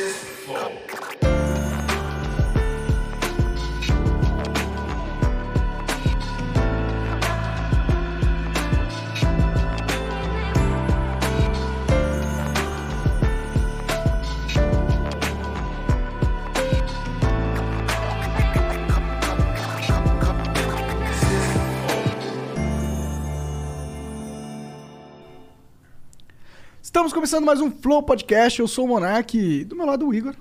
Estamos começando mais um Flow Podcast. Eu sou o Monark, do meu lado o Igor.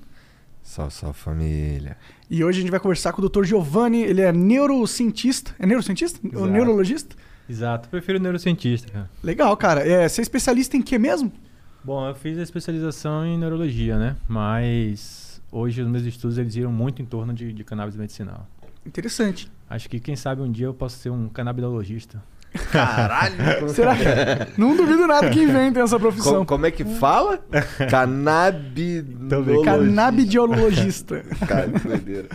Salve, salve família. E hoje a gente vai conversar com o Dr. Giovanni. Ele é neurocientista. É neurocientista? Ou Exato. neurologista? Exato, eu prefiro neurocientista, cara. Legal, cara. É, você é especialista em quê mesmo? Bom, eu fiz a especialização em neurologia, né? Mas hoje os meus estudos eles giram muito em torno de, de cannabis medicinal. Interessante. Acho que quem sabe um dia eu posso ser um canabidologista. Caralho! Será que. Não duvido nada que inventem essa profissão. como, como é que fala? Canabinologista. Canabidiologista. Cara, que doideira.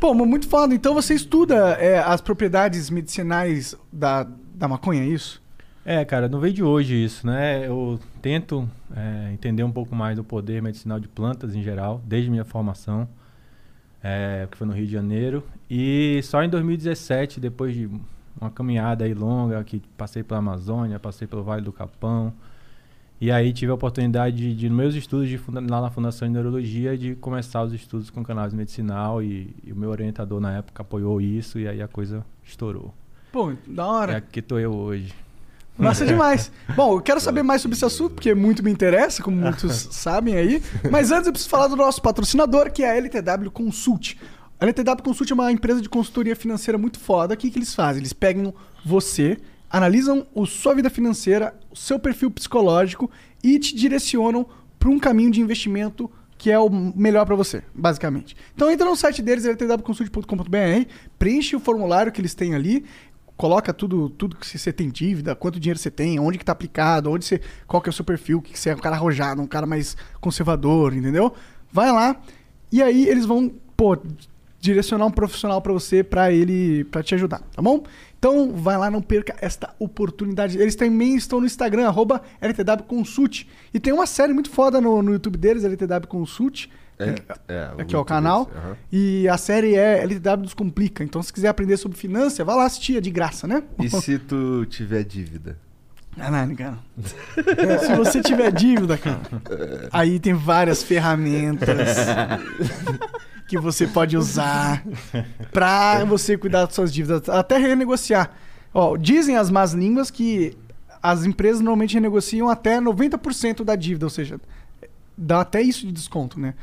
Pô, mas muito foda. Então você estuda é, as propriedades medicinais da, da maconha, é isso? É, cara, não veio de hoje isso, né? Eu tento é, entender um pouco mais do poder medicinal de plantas em geral, desde minha formação, é, que foi no Rio de Janeiro. E só em 2017, depois de uma caminhada aí longa, que passei pela Amazônia, passei pelo Vale do Capão, e aí tive a oportunidade de, de nos meus estudos de funda- lá na Fundação de Neurologia, de começar os estudos com cannabis medicinal, e, e o meu orientador na época apoiou isso, e aí a coisa estourou. Pô, da É hora. aqui tô eu hoje. Massa demais. Bom, eu quero saber mais sobre esse assunto, porque muito me interessa, como muitos sabem aí. Mas antes eu preciso falar do nosso patrocinador, que é a LTW Consult. A LTW Consult é uma empresa de consultoria financeira muito foda. O que, que eles fazem? Eles pegam você, analisam a sua vida financeira, o seu perfil psicológico e te direcionam para um caminho de investimento que é o melhor para você, basicamente. Então entra no site deles, ltwconsult.com.br, preenche o formulário que eles têm ali, coloca tudo, tudo que você tem dívida, quanto dinheiro você tem, onde que tá aplicado, onde você, qual que é o seu perfil, que você é um cara arrojado, um cara mais conservador, entendeu? Vai lá e aí eles vão, pô, direcionar um profissional pra você, pra ele, para te ajudar, tá bom? Então vai lá, não perca esta oportunidade. Eles também estão no Instagram, arroba LTW Consult. E tem uma série muito foda no, no YouTube deles, LTW Consult. É, é, Aqui, ó, o canal. desse, aham. E a série é LTW Descomplica. Então, se quiser aprender sobre finança, vai lá assistir, é de graça, né? E se tu tiver dívida? Caralho, cara. se você tiver dívida, cara, aí tem várias ferramentas que você pode usar pra você cuidar das suas dívidas, até renegociar. Ó, dizem as más línguas que as empresas normalmente renegociam até 90% da dívida, ou seja, dá até isso de desconto, né?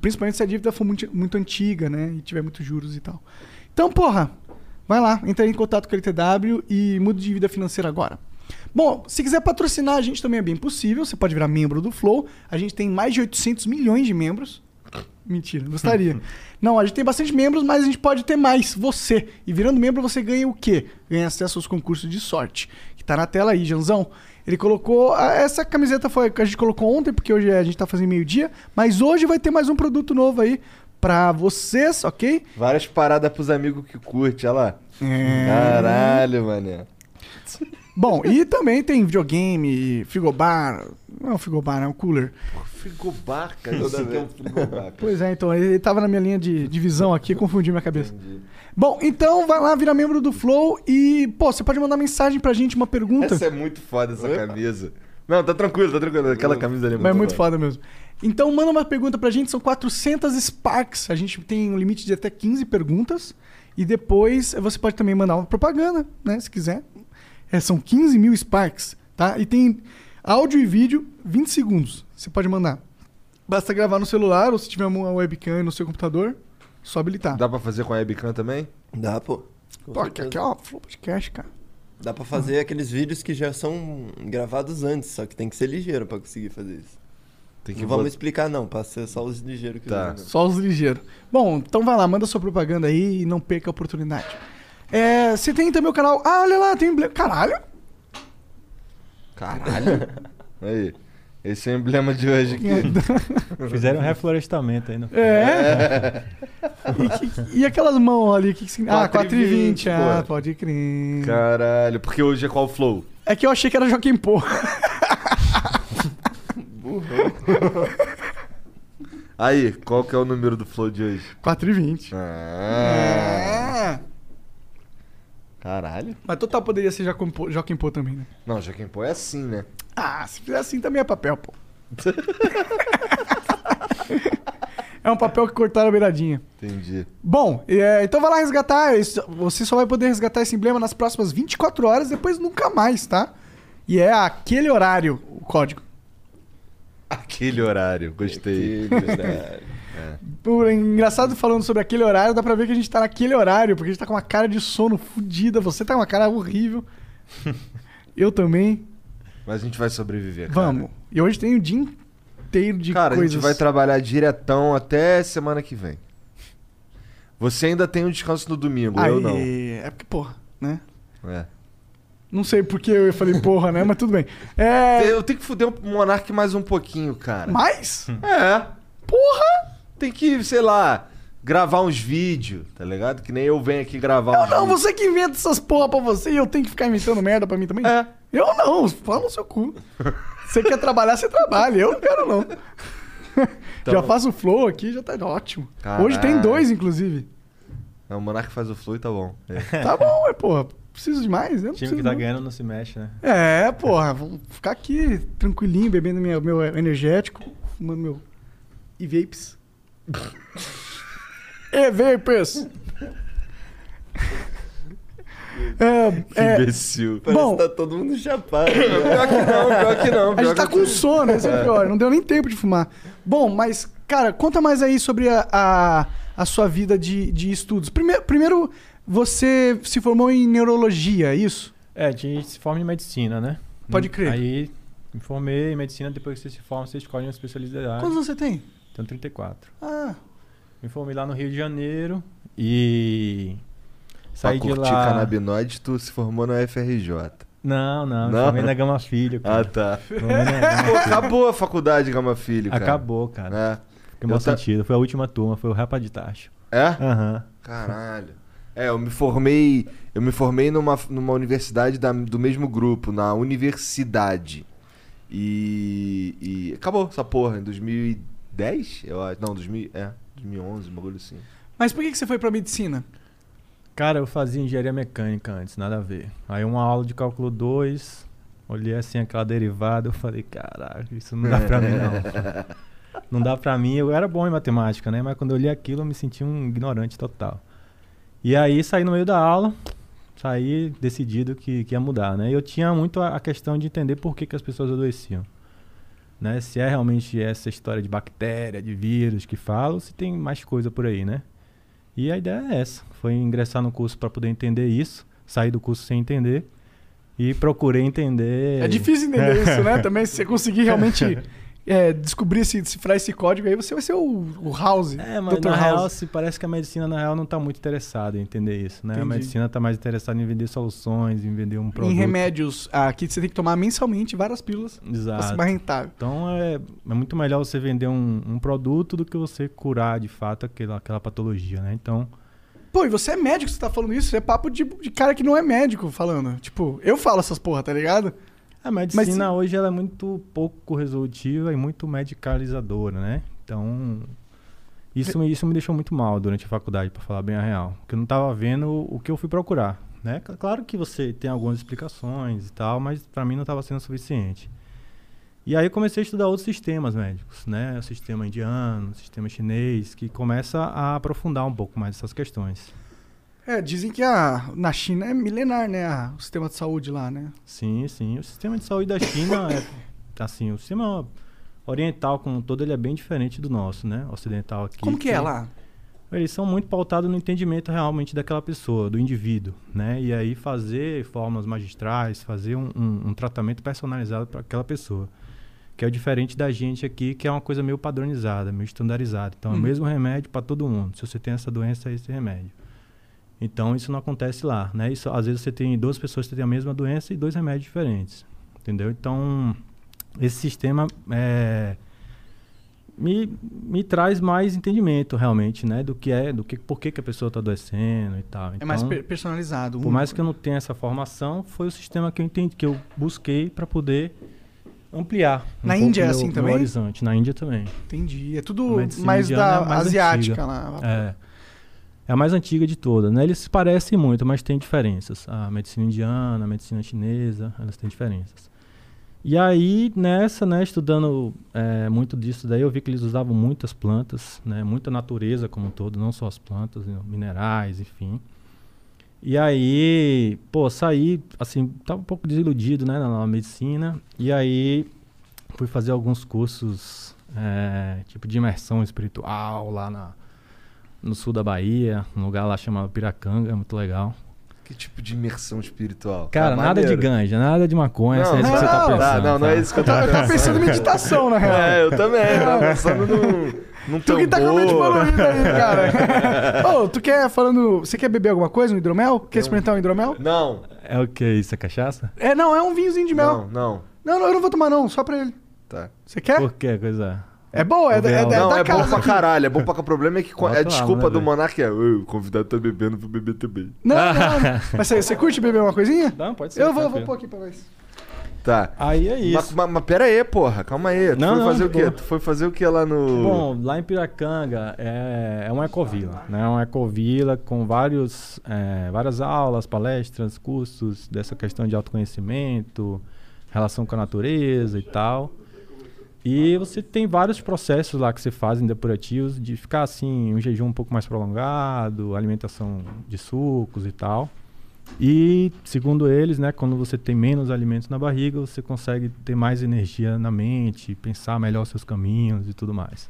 Principalmente se a dívida for muito, muito antiga, né? E tiver muitos juros e tal. Então, porra, vai lá, entra em contato com a LTW e mude de vida financeira agora. Bom, se quiser patrocinar a gente também é bem possível, você pode virar membro do Flow. A gente tem mais de 800 milhões de membros. Mentira, gostaria. Não, a gente tem bastante membros, mas a gente pode ter mais, você. E virando membro você ganha o quê? Ganha acesso aos concursos de sorte, que tá na tela aí, Janzão. Ele colocou. Essa camiseta foi que a gente colocou ontem, porque hoje a gente tá fazendo meio-dia. Mas hoje vai ter mais um produto novo aí pra vocês, ok? Várias paradas pros amigos que curte, olha lá. É. Caralho, mané. Bom, e também tem videogame, frigobar. Não é um frigobar, é um cooler. Frigobar, cara. Toda vez. É um frigobar, cara. Pois é, então, ele tava na minha linha de, de visão aqui, confundi minha cabeça. Entendi. Bom, então vai lá, vira membro do Flow e, pô, você pode mandar mensagem pra gente, uma pergunta. Essa é muito foda, essa camisa. Não, tá tranquilo, tá tranquilo. Aquela camisa ali é muito Mas é muito foda. foda mesmo. Então manda uma pergunta pra gente, são 400 Sparks. A gente tem um limite de até 15 perguntas. E depois você pode também mandar uma propaganda, né? Se quiser. É, são 15 mil Sparks, tá? E tem áudio e vídeo, 20 segundos. Você pode mandar. Basta gravar no celular ou se tiver uma webcam no seu computador, só habilitar. Dá pra fazer com a webcam também? Dá, pô. Com Pô, aqui, certeza. aqui, ó, Flow Podcast, cara. Dá pra fazer aqueles vídeos que já são gravados antes, só que tem que ser ligeiro pra conseguir fazer isso. Tem que Não vamos explicar não, pra ser só os ligeiros que Tá. Só os ligeiros. Bom, então vai lá, manda sua propaganda aí e não perca a oportunidade. É, você tem também o canal. Ah, olha lá, tem emblema. Caralho! Caralho. Aí. Esse é o emblema de hoje aqui. Fizeram um reflorestamento aí, não? É. e, que- e aquelas mãos ali? Que, que ah, 4,20, 4,20. Ah, pode crer. Caralho, porque hoje é qual flow? É que eu achei que era Joaquim Pô. Aí, qual que é o número do flow de hoje? 4 e 20. Ah, É. caralho. Mas total poderia ser Joaquim Pô, Joaquim Pô também, né? Não, Joaquim Pô é assim, né? Ah, se fizer assim também é papel, pô. é um papel que cortaram a beiradinha. Entendi. Bom, é, então vai lá resgatar. Isso- Você só vai poder resgatar esse emblema nas próximas 24 horas, depois nunca mais, tá? E é aquele horário o código. Aquele horário, gostei. Que verdade. Por, engraçado falando sobre aquele horário, dá pra ver que a gente tá naquele horário, porque a gente tá com uma cara de sono fodida. Você tá com uma cara horrível. Eu também. Mas a gente vai sobreviver, cara. Vamos. E hoje tem o dia inteiro de Cara, coisas. a gente vai trabalhar diretão até semana que vem. Você ainda tem um descanso no domingo, eu Aí, não. É porque, porra, né? É. Não sei porque eu falei porra, né? Mas tudo bem. É. Eu tenho que fuder o Monark mais um pouquinho, cara. Mas? É. Porra! Tem que, sei lá, gravar uns vídeos, tá ligado? Que nem eu venho aqui gravar Eu uns não, vídeos. você que inventa essas porra pra você e eu tenho que ficar inventando merda pra mim também? É. Eu não, fala no seu cu. Você quer trabalhar, você trabalha. Eu não quero, não. Então- Já faço o flow aqui, já tá ótimo. Caralho. Hoje tem dois, inclusive. Não, o Monark faz o flow e tá bom. É. Tá bom, é, porra. Preciso de mais? Eu não O time que tá não. ganhando não se mexe, né? É, porra. Vou ficar aqui tranquilinho, bebendo minha, meu energético, fumando meu e-vapes. E-vapes! É, é, Imbecil. Parece Bom. que tá todo mundo chapado. né? Pior que não, pior que não. a pior gente tá com sono, esse é o pior. Não deu nem tempo de fumar. Bom, mas, cara, conta mais aí sobre a, a, a sua vida de, de estudos. Primeiro, primeiro, você se formou em neurologia, é isso? É, a gente se forma em medicina, né? Pode crer. Aí me formei em medicina, depois que você se forma, você escolhe uma especialidade. Quantos você tem? Tenho 34. Ah, Me formei lá no Rio de Janeiro e Pra saí de curtir lá. canabinoide, tu se formou na FRJ. Não, não, Não? me formei na Gama Filho. Ah, Cara. tá. Pô, Filho. acabou a faculdade, Gama Filho, cara. Acabou, cara. É. Fiquei mal ta- sentido. Foi a última turma, foi o Rapa de Tacho. É? Aham. Caralho. É, eu me formei. Eu me formei numa, numa universidade da- do mesmo grupo, na universidade. E. E. Acabou essa porra, em 2010? Eu acho. Não, 2000, é, 2011, um bagulho assim. mas por que, que você foi pra medicina? Cara, eu fazia engenharia mecânica antes, nada a ver. Aí uma aula de cálculo 2, olhei assim aquela derivada, eu falei, caralho, isso não dá pra mim não. Não dá pra mim, eu era bom em matemática, né? Mas quando eu li aquilo eu me senti um ignorante total. E aí saí no meio da aula, saí decidido que, que ia mudar, né? E eu tinha muito a, a questão de entender por que, que as pessoas adoeciam. Né? Se é realmente essa história de bactéria, de vírus que falam, se tem mais coisa por aí, né? E a ideia é essa, foi ingressar no curso para poder entender isso, sair do curso sem entender e procurei entender. É difícil entender isso, né? Também, se você conseguir realmente é, descobrir, esse, decifrar esse código aí, você vai ser o, o House. É, mas Dr. na House. real, parece que a medicina na real não está muito interessada em entender isso, né? Entendi. A medicina está mais interessada em vender soluções, em vender um produto. Em remédios, aqui você tem que tomar mensalmente várias pílulas pra ser mais rentável. Então é, é muito melhor você vender um, um produto do que você curar de fato aquela, aquela patologia, né? Então, Pô, e você é médico, você tá falando isso? É papo de, de cara que não é médico falando. Tipo, eu falo essas porra, tá ligado? A medicina se- hoje ela é muito pouco resolutiva e muito medicalizadora, né? Então, isso, me- isso me deixou muito mal durante a faculdade, para falar bem a real. Porque eu não estava vendo o que eu fui procurar, né? Cl- Claro que você tem algumas explicações e tal, mas para mim não estava sendo suficiente. E aí eu comecei a estudar outros sistemas médicos, né? O sistema indiano, o sistema chinês, que começa a aprofundar um pouco mais essas questões. É, dizem que a, na China é milenar, né? a- o sistema de saúde lá, né? Sim, sim. O sistema de saúde da China é assim, o sistema oriental como um todo ele é bem diferente do nosso, né? Ocidental aqui. Como que é lá? Eles são muito pautados no entendimento realmente daquela pessoa, do indivíduo, né? E aí fazer formas magistrais, fazer um, um- um tratamento personalizado para aquela pessoa. Que é o diferente da gente aqui, que é uma coisa meio padronizada, meio estandarizada. Então, é Uhum. o mesmo remédio para todo mundo. Se você tem essa doença, é esse remédio. Então, isso não acontece lá, né? Isso, às vezes você tem duas pessoas que têm a mesma doença e dois remédios diferentes, entendeu? Então, esse sistema é, me, me traz mais entendimento realmente, né? Do que é, do que por que, que a pessoa está adoecendo e tal. É mais Então, per- personalizado. por mais que eu não tenha essa formação, foi o sistema que eu entendi, que eu busquei para poder ampliar. um Na Índia é meu- assim meu também? horizonte. Na Índia também. Entendi. É tudo mais indiana da é asiática antiga. lá. É. É a mais antiga de todas, né? Eles se parecem muito, mas tem diferenças. A medicina indiana, a medicina chinesa, elas têm diferenças. E aí, nessa, né, estudando é, muito disso daí, eu vi que eles usavam muitas plantas, né? Muita natureza como um todo, não só as plantas, né, minerais, enfim. E aí, pô, saí, assim, tava um pouco desiludido, né, na, na medicina. E aí, fui fazer alguns cursos, é, tipo de imersão espiritual lá na, no sul da Bahia, um lugar lá chamado Piracanga, muito legal. Que tipo de imersão espiritual? Cara, Tá nada de ganja, nada de maconha, Não, não, é isso que você tá não, pensando. Tá, não, não é isso que eu tava, tava eu tava pensando em meditação, na real. É, eu também. eu Tava pensando num, num Tu que tá com a mente tambor. poluída aí, cara. Ô, tu quer falando. Você quer beber alguma coisa? Um hidromel? Quer experimentar um hidromel? Não, É o que isso? É cachaça? É, não, é um vinhozinho de mel. não, não. Não, não, eu não vou tomar, não, só pra ele. Tá. Você quer? Por que coisa? É bom, é, da- é, da- é não, da é bom casa. pra aqui. caralho. É bom pra caralho. O problema é que Bota a lá, desculpa né, do? Monark é "Ô, o convidado tá bebendo, vou beber também. Não, não, não. Mas você, você curte beber uma coisinha? Não, pode ser. Eu vou, vou pôr aqui pra nós. Tá. Aí é isso. Mas, mas, mas pera aí, porra. Calma aí. Tu Não, foi não, fazer de o quê? boa. Tu foi fazer o que lá no... Bom, lá em Piracanga é, é uma ecovila, né? É uma ecovila com vários, é, várias aulas, palestras, cursos dessa questão de autoconhecimento, relação com a natureza e tal. E você tem vários processos lá que você faz em depurativos de ficar assim, um jejum um pouco mais prolongado, alimentação de sucos e tal. E, segundo eles, né, quando você tem menos alimentos na barriga, você consegue ter mais energia na mente, pensar melhor os seus caminhos e tudo mais.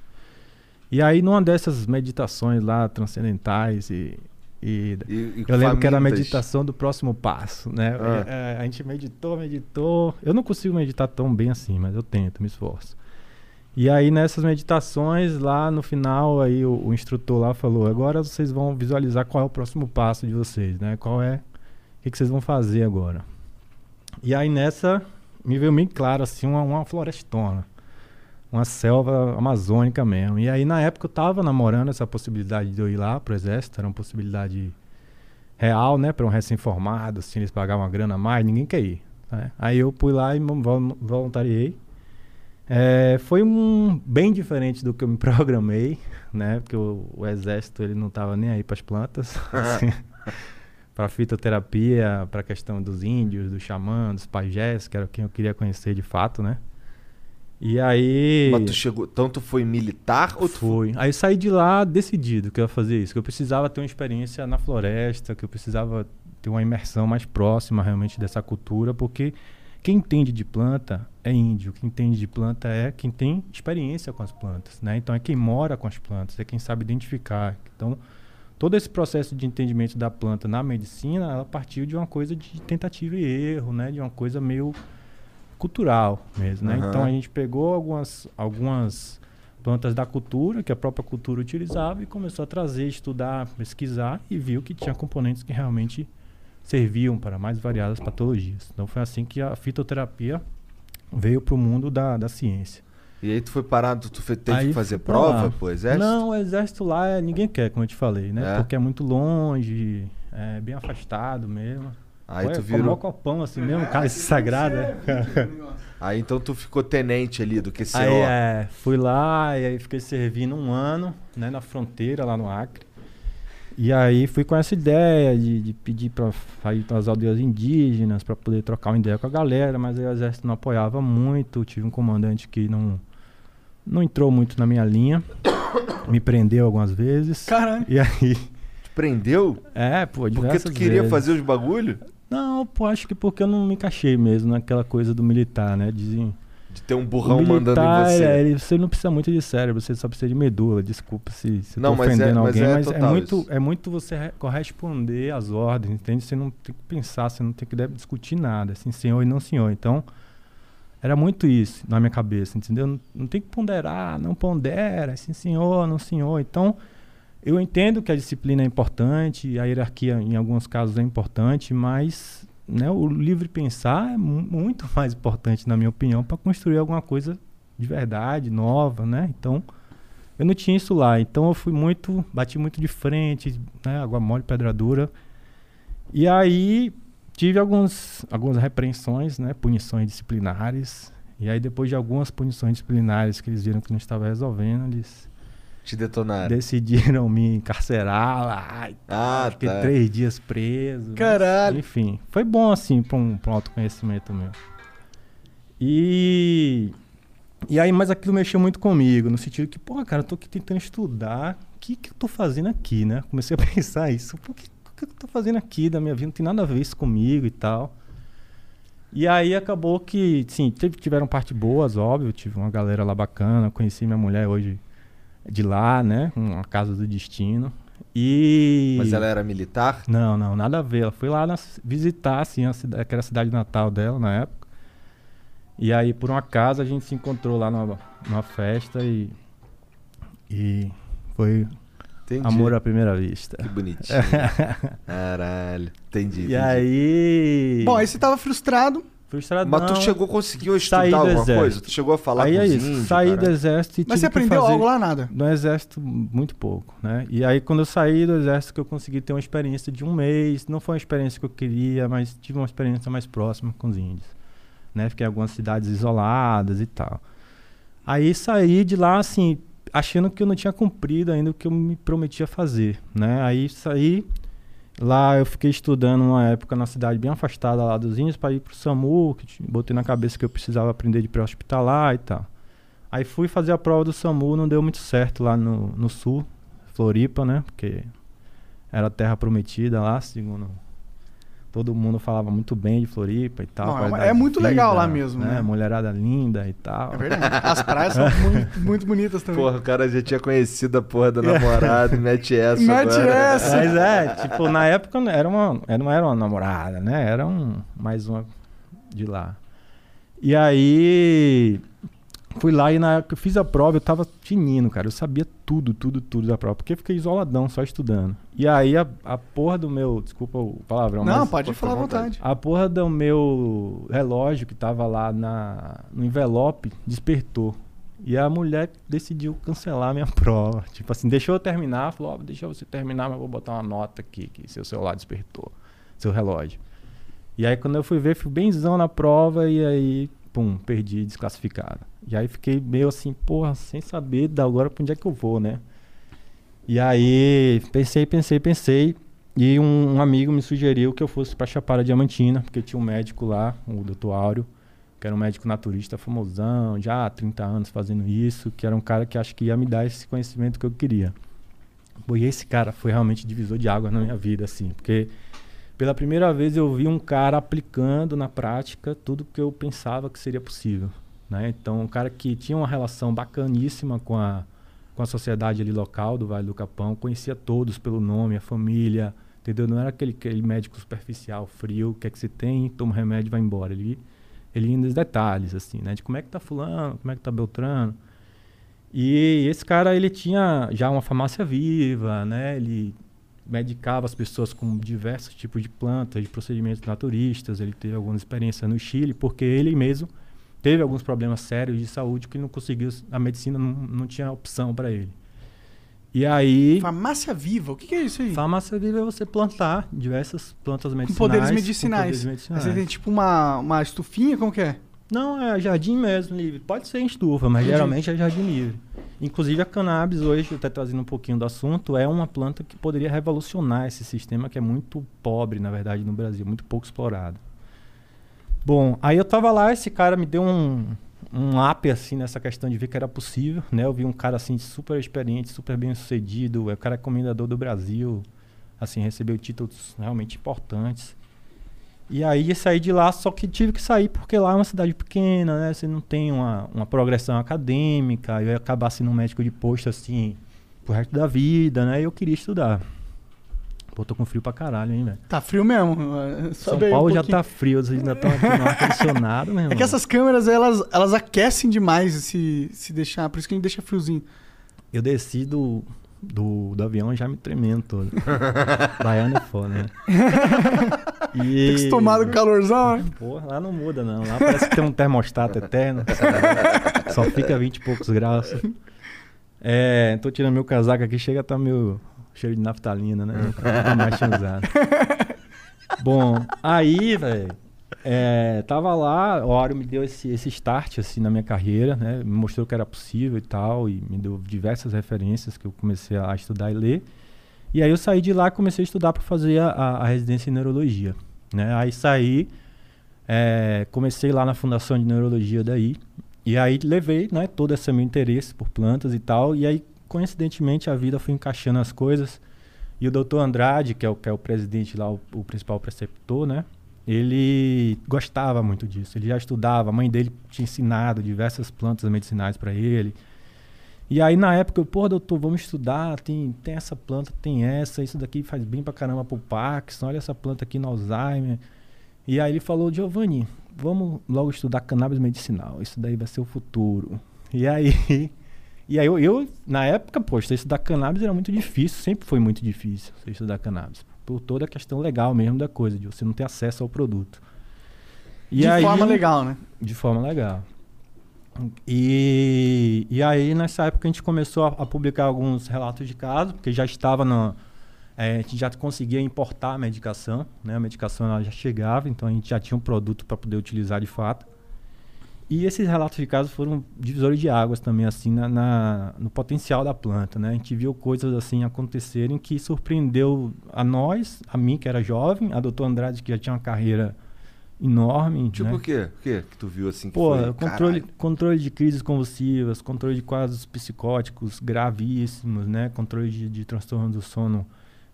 E aí, numa dessas meditações lá transcendentais e, e E, e eu lembro que era a famintas. meditação do próximo passo, né? Ah. É, é, a gente meditou, meditou. Eu não consigo meditar tão bem assim, mas eu tento, me esforço. E aí nessas meditações, lá no final, aí o, o instrutor lá falou: agora vocês vão visualizar qual é o próximo passo de vocês, né? Qual é o que, que vocês vão fazer agora? E aí nessa me veio bem claro assim uma, uma florestona, uma selva amazônica mesmo. E aí na época eu tava namorando essa possibilidade de eu ir lá pro exército, era uma possibilidade real, né, para um recém-formado, assim, eles pagavam uma grana a mais, ninguém quer ir. né? Aí eu fui lá e voluntariei. É, foi um bem diferente do que eu me programei, né? Porque o, o exército ele não estava nem aí para as plantas, assim, para fitoterapia, para a questão dos índios, dos xamãs, dos pajés, que era quem eu queria conhecer de fato, né? E aí Mas tu chegou... Tu foi militar ou tu Fui. Aí saí de lá decidido que eu ia fazer isso, que eu precisava ter uma experiência na floresta, que eu precisava ter uma imersão mais próxima realmente dessa cultura, porque quem entende de planta é índio, quem entende de planta é quem tem experiência com as plantas, né? Então é quem mora com as plantas, é quem sabe identificar. Então todo esse processo de entendimento da planta na medicina, ela partiu de uma coisa de tentativa e erro, né? De uma coisa meio cultural mesmo, né? Aham. Então a gente pegou algumas algumas plantas da cultura que a própria cultura utilizava e começou a trazer, estudar, pesquisar e viu que tinha componentes que realmente serviam para mais variadas patologias. Então foi assim que a fitoterapia veio para o mundo da, da ciência. E aí tu foi parado, tu teve Aí que fazer prova lá. pro exército? Não, o exército lá é- ninguém quer, como eu te falei, né? É? Porque é muito longe, é bem afastado mesmo. Aí Ué, tu maior virou... copão assim mesmo, cálice sagrado. né? Aí então tu ficou tenente ali do QCO. Aí é, fui lá e aí fiquei servindo um ano, né, na fronteira lá no Acre. E aí fui com essa ideia de, de pedir para sair para as aldeias indígenas para poder trocar uma ideia com a galera, mas aí o exército não apoiava muito, tive um comandante que não não entrou muito na minha linha, me prendeu algumas vezes. Caralho. E aí, Te prendeu? é, pô, Porque diversas tu queria vezes. fazer os bagulho? Não, pô, acho que porque eu não me encaixei mesmo naquela coisa do militar, né? Dizem, De ter um burrão mandando em militar, você. é, ele- você não precisa muito de cérebro, você só precisa de medula. Desculpa se, se eu Não, é- ofendendo mas alguém, é mas é, muito, isso. é muito você re- corresponder às ordens, entende? Você não tem que pensar, você não tem que deve discutir nada, assim, senhor e não senhor. Então, era muito isso na minha cabeça, entendeu? Não, não tem que ponderar, não pondera, assim, senhor, não senhor. Então, eu entendo que a disciplina é importante, a hierarquia em alguns casos é importante, mas né, o livre pensar é mu- muito mais importante, na minha opinião, para construir alguma coisa de verdade, nova, né? Então, eu não tinha isso lá. Então, eu fui muito, bati muito de frente, né? Água mole, pedra dura. E aí, tive alguns, algumas repreensões, né? Punições disciplinares. E aí, depois de algumas punições disciplinares que eles viram que não estava resolvendo, eles Te detonaram. decidiram me encarcerar lá. e Ah, Fiquei tá. três dias preso. mas, Caralho. enfim, foi bom assim pra um, pra um autoconhecimento meu. E. E aí, mas aquilo mexeu muito comigo, no sentido que, pô, cara, eu tô aqui tentando estudar. O que, que eu tô fazendo aqui, né? Comecei a pensar isso. Por que, o que eu tô fazendo aqui da minha vida? Não tem nada a ver isso comigo e tal. E aí acabou que, sim, tiveram partes boas, óbvio. Tive uma galera lá bacana. Conheci minha mulher hoje de lá, né? Uma casa do destino. E. Mas ela era militar? Não, não, nada a ver. Ela foi lá na- visitar, assim, a cidade, que era a cidade natal dela na época. E aí, por um acaso, a gente se encontrou lá numa, numa festa e. E foi Entendi. amor à primeira vista. Que bonitinho. Caralho. Entendi. E entendi. aí. Bom, aí você tava frustrado. Frustradão. Mas tu chegou, conseguiu estudar Saí do alguma exército. coisa? Tu chegou a falar Aí com é os isso. índios, saí do caralho? exército e Mas você aprendeu fazer... algo lá? Nada. No exército, muito pouco, né? E aí, quando eu saí do exército, que eu consegui ter uma experiência de um mês. Não foi uma experiência que eu queria, mas tive uma experiência mais próxima com os índios. Né? Fiquei em algumas cidades isoladas e tal. Aí saí de lá, assim, achando que eu não tinha cumprido ainda o que eu me prometia fazer, né? Aí saí... Lá eu fiquei estudando uma época na cidade bem afastada lá dos índios para ir pro SAMU, que botei na cabeça que eu precisava aprender de pré-hospitalar e tal. Aí fui fazer a prova do SAMU, não deu muito certo lá no, no sul, Floripa, né? Porque era terra prometida lá, segundo. Todo mundo falava muito bem de Floripa e tal. Não, é- é muito legal lá mesmo, Né? né? Mulherada linda e tal. É verdade. As praias são muito, muito bonitas também. Porra, o cara já tinha conhecido a porra da namorada e mete essa Mete agora. essa. Mas é, tipo, na época era uma, era- não era uma namorada, né? Era um, mais uma de lá. E aí fui lá e na época que eu fiz a prova, eu tava tinindo, cara. Eu sabia tudo, tudo, tudo da prova. Porque eu fiquei isoladão, só estudando. E aí a, a porra do meu. Desculpa o palavrão, Não, mas pode falar à vontade. a porra do meu relógio que tava lá na, no envelope despertou. E a mulher decidiu cancelar a minha prova. Tipo assim, deixou eu terminar, falou, ó, deixa você terminar, mas vou botar uma nota aqui, que seu celular despertou, seu relógio. E aí quando eu fui ver, fui benzão na prova e aí, pum, perdi, desclassificado. E aí fiquei meio assim, porra, sem saber da agora pra onde é que eu vou, né? E aí pensei, pensei, pensei. E um, um amigo me sugeriu que eu fosse pra Chapada Diamantina, porque tinha um médico lá, o Dr. Áureo, que era um médico naturista famosão, já há 30 anos fazendo isso, que era um cara que acho que ia me dar esse conhecimento que eu queria. E esse cara foi realmente divisor de água na minha vida, assim, porque pela primeira vez eu vi um cara aplicando na prática tudo que eu pensava que seria possível. Né? Então, um cara que tinha uma relação bacaníssima com a, com a sociedade ali local do Vale do Capão, conhecia todos pelo nome, a família, entendeu? Não era aquele, aquele médico superficial, frio, o que é que você tem, toma remédio e vai embora. Ele, ele ia nos detalhes, assim, né? De como é que tá fulano, como é que tá Beltrano. E esse cara, ele tinha já uma farmácia viva, né? Ele medicava as pessoas com diversos tipos de plantas, de procedimentos naturistas. Ele teve algumas experiências no Chile, porque ele mesmo teve alguns problemas sérios de saúde que não conseguiu, a medicina não, não tinha opção para ele. E aí, Farmácia viva, o que, que é isso aí? farmácia viva é você plantar diversas plantas Com medicinais. poderes com medicinais. poderes Aí medicinais. você tem tipo uma, uma estufinha, como que é? Não, é jardim mesmo, livre. Pode ser em estufa, mas Entendi. geralmente é jardim livre. Inclusive a cannabis hoje, até trazendo um pouquinho do assunto, é uma planta que poderia revolucionar esse sistema que é muito pobre, na verdade, no Brasil, muito pouco explorado. Bom, aí eu tava lá, esse cara me deu um, um up, assim, nessa questão de ver que era possível, né? Eu vi um cara, assim, super experiente, super bem sucedido, é o cara comendador do Brasil, assim, recebeu títulos realmente importantes. E aí saí de lá, só que tive que sair porque lá é uma cidade pequena, né? Você não tem uma, uma progressão acadêmica, eu ia acabar sendo um médico de posto assim pro resto da vida, né? E eu queria estudar. Pô, tô com frio pra caralho, hein, velho? Tá frio mesmo. São aí um Paulo já tá frio, vocês ainda estão aqui no ar-condicionado, meu irmão. É que essas câmeras, elas, elas aquecem demais se, se deixar, por isso que a gente deixa friozinho. Eu desci do, do, do avião já me tremendo todo. Baiano é foda, né? E... Tem acostumado com o calorzão, né? Porra, lá não muda não. Lá parece que tem um termostato eterno. Só fica 20 e poucos graus. É, tô tirando meu casaco aqui, chega a tá meio cheiro de naftalina, né? Nunca mais tinha usado. Bom, aí, velho, é, tava lá, o Áureo me deu esse, esse start assim na minha carreira, né? Me mostrou que era possível e tal, e me deu diversas referências que eu comecei a estudar e ler. E aí eu saí de lá e comecei a estudar para fazer a, a, a residência em neurologia, né? Aí saí, é, comecei lá na Fundação de Neurologia daí, e aí levei, né, todo esse meu interesse por plantas e tal, e aí coincidentemente a vida foi encaixando as coisas. E o doutor Andrade, que é o, que é o presidente lá, o, o principal preceptor, né? Ele gostava muito disso. Ele já estudava, a mãe dele tinha ensinado diversas plantas medicinais para ele. E aí na época eu, pô, doutor, vamos estudar, tem, tem essa planta, tem essa, isso daqui faz bem pra caramba pro Parkinson, olha essa planta aqui no Alzheimer. E aí ele falou, Giovanni, vamos logo estudar cannabis medicinal, isso daí vai ser o futuro. E aí E aí eu, eu, na época, poxa, estudar cannabis era muito difícil, sempre foi muito difícil estudar cannabis. Por toda a questão legal mesmo da coisa, de você não ter acesso ao produto. E de aí, forma legal, né? De forma legal. E, e aí, nessa época, a gente começou a, a publicar alguns relatos de caso, porque já estava no. É, a gente já conseguia importar a medicação, né? A medicação ela já chegava, então a gente já tinha um produto para poder utilizar de fato. E esses relatos de casos foram divisores de águas também, assim, na, na, no potencial da planta, né? A gente viu coisas assim acontecerem que surpreendeu a nós, a mim que era jovem, a doutor Andrade que já tinha uma carreira enorme. Tipo né? o quê? O quê que tu viu assim? Pô, foi, controle, controle de crises convulsivas, controle de quadros psicóticos gravíssimos, né? Controle de, de transtorno do sono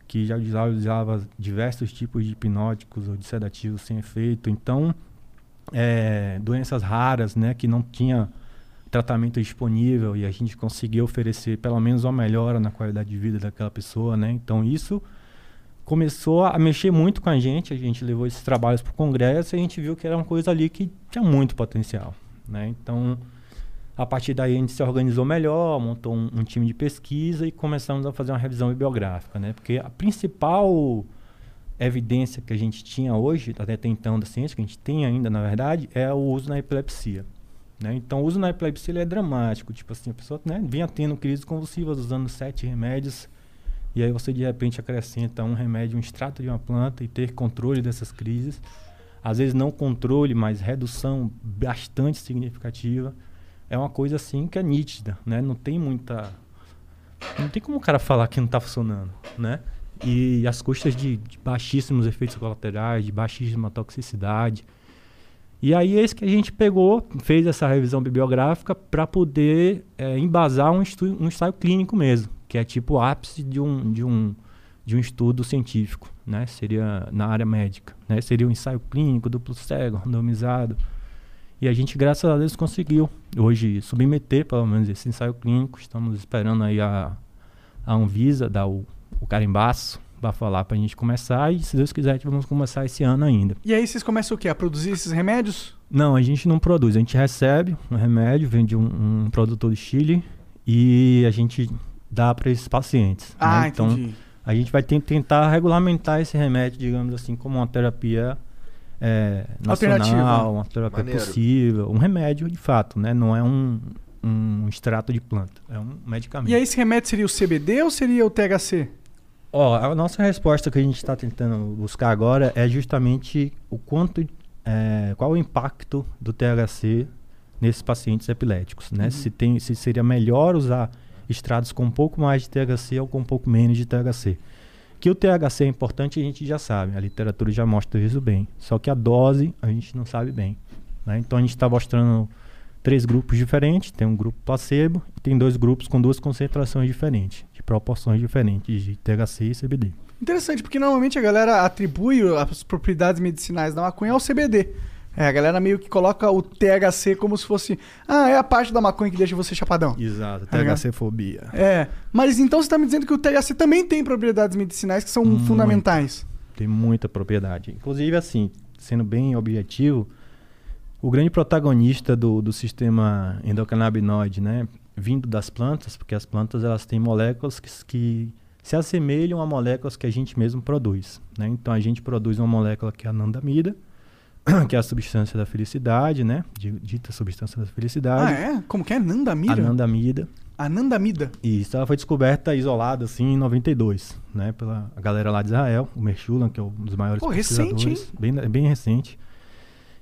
que já usava diversos tipos de hipnóticos ou de sedativos sem efeito. Então, é, doenças raras, né, que não tinha tratamento disponível e a gente conseguiu oferecer pelo menos uma melhora na qualidade de vida daquela pessoa, né? Então isso começou a mexer muito com a gente, a gente levou esses trabalhos para o congresso e a gente viu que era uma coisa ali que tinha muito potencial, né? Então a partir daí a gente se organizou melhor, montou um, um time de pesquisa e começamos a fazer uma revisão bibliográfica, né? Porque a principal evidência que a gente tinha hoje, até então da ciência, que a gente tem ainda, na verdade, é o uso na epilepsia. Né? Então, o uso na epilepsia ele é dramático. Tipo assim, a pessoa né, vinha tendo crises convulsivas usando sete remédios, e aí você de repente acrescenta um remédio, um extrato de uma planta e ter controle dessas crises. Às vezes não controle, mas redução bastante significativa. É uma coisa assim que é nítida, né? Não tem muita... Não tem como o cara falar que não está funcionando, né? E as custas de, de, baixíssimos efeitos colaterais, de baixíssima toxicidade. E aí é isso que a gente pegou, fez essa revisão bibliográfica para poder é, embasar um, estudo, um ensaio clínico mesmo, que é tipo o ápice de um, de um, de um estudo científico, né? Seria na área médica, né? Seria um ensaio clínico, duplo cego, randomizado. E a gente, graças a Deus, conseguiu hoje submeter, pelo menos, esse ensaio clínico. Estamos esperando aí a, a Anvisa dar o o carimbaço para falar para a gente começar e se Deus quiser vamos começar esse ano ainda. E aí vocês começam o quê? A produzir esses remédios? Não, a gente não produz, a gente recebe um remédio, vende um, um produtor de Chile e a gente dá para esses pacientes. Ah, né? Então entendi. a gente vai tentar regulamentar esse remédio, digamos assim, como uma terapia é, nacional, uma terapia Maneiro. possível, um remédio de fato, né? Não é um, um extrato de planta, é um medicamento. E aí esse remédio seria o CBD ou seria o THC? Ó, a nossa resposta que a gente está tentando buscar agora é justamente o quanto, é, qual o impacto do THC nesses pacientes epiléticos, né? Uhum. Se, tem, se seria melhor usar estrados com um pouco mais de THC ou com um pouco menos de THC. Que o THC é importante a gente já sabe, a literatura já mostra isso bem. Só que a dose a gente não sabe bem. Né? Então a gente está mostrando três grupos diferentes, tem um grupo placebo e tem dois grupos com duas concentrações diferentes proporções diferentes de THC e CBD. Interessante, porque normalmente a galera atribui as propriedades medicinais da maconha ao CBD. É, a galera meio que coloca o THC como se fosse. Ah, é a parte da maconha que deixa você chapadão. Exato, tá THC-fobia. É. Mas então você está me dizendo que o THC também tem propriedades medicinais que são fundamentais. Tem muita propriedade. Inclusive, assim, sendo bem objetivo, o grande protagonista do, do sistema endocannabinoide, né? Vindo das plantas, porque as plantas elas têm moléculas que, que se assemelham a moléculas que a gente mesmo produz. Né? Então a gente produz uma molécula que é a anandamida, que é a substância da felicidade, né? Dita substância da felicidade. Ah, é? Como que é? Anandamida? Anandamida. Anandamida. Isso, ela foi descoberta isolada assim em 92, né? Pela galera lá de Israel, o Mershulam, que é um dos maiores Pô, recente, hein? Bem, bem recente.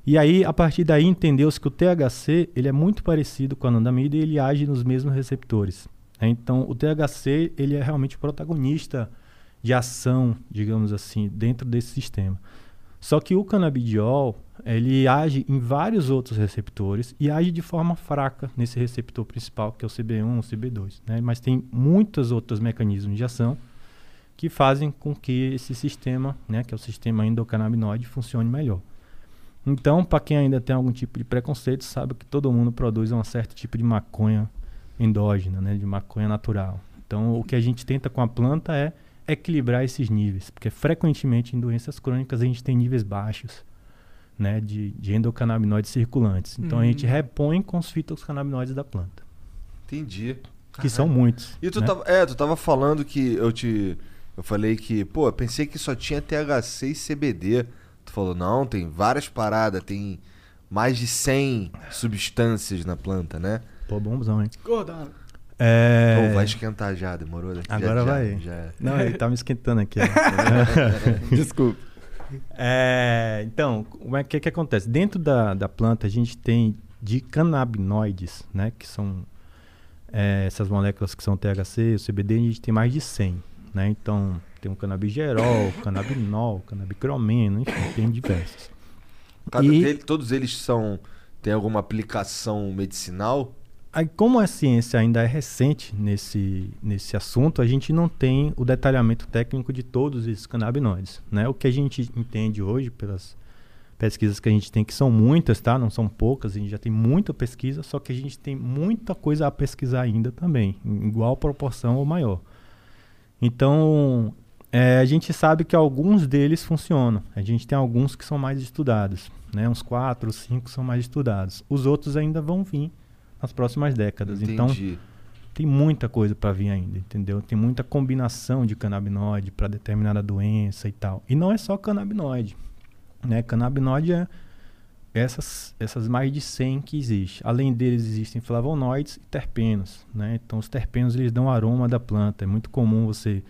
E aí, a partir daí, entendeu-se que o THC ele é muito parecido com a anandamida e ele age nos mesmos receptores. né? Então, o THC ele é realmente o protagonista de ação, digamos assim, dentro desse sistema. Só que o canabidiol, ele age em vários outros receptores e age de forma fraca nesse receptor principal, que é o CB1, o CB2. Né? Mas tem muitos outros mecanismos de ação que fazem com que esse sistema, né, que é o sistema endocannabinoide, funcione melhor. Então, para quem ainda tem algum tipo de preconceito, sabe que todo mundo produz um certo tipo de maconha endógena, né, de maconha natural. Então, o que a gente tenta com a planta é equilibrar esses níveis, porque frequentemente em doenças crônicas a gente tem níveis baixos, né, de, de endocannabinoides circulantes. Então, a gente Hum. repõe com os fitocannabinoides da planta, Entendi. que são muitos. E tu né? tava, é, tu tava falando que eu te. Eu falei que, pô, eu pensei que só tinha THC e CBD. Tu falou, não, tem várias paradas, tem mais de 100 substâncias na planta, né? Pô, bombzão, hein? Hora. É... Pô, vai esquentar já, demorou? Daqui, Agora já, vai. Já, é. Não, ele tá me esquentando aqui. Desculpa. É, então, como é que, que acontece? Dentro da, da planta, a gente tem de canabinoides, né? Que são é, essas moléculas que são THC, o CBD, a gente tem mais de 100, né? Então, tem o canabigerol, canabinol, canabicromeno, enfim, tem diversos. Cada E- dele- todos eles são. Tem alguma aplicação medicinal? Aí, como a ciência ainda é recente nesse, nesse assunto, a gente não tem o detalhamento técnico de todos esses canabinoides. Né? O que a gente entende hoje, pelas pesquisas que a gente tem, que são muitas, tá? não são poucas, a gente já tem muita pesquisa, só que a gente tem muita coisa a pesquisar ainda também, em igual proporção ou maior. Então, é, a gente sabe que alguns deles funcionam. A gente tem alguns que são mais estudados, né? Uns quatro, cinco são mais estudados. Os outros ainda vão vir nas próximas décadas. Então, Entendi. tem muita coisa para vir ainda, entendeu? Tem muita combinação de canabinoide para determinada doença e tal. E não é só canabinoide, né? Canabinoide é essas, essas mais de 100 que existem. Além deles existem flavonoides e terpenos, né? Então os terpenos eles dão aroma da planta. É muito comum você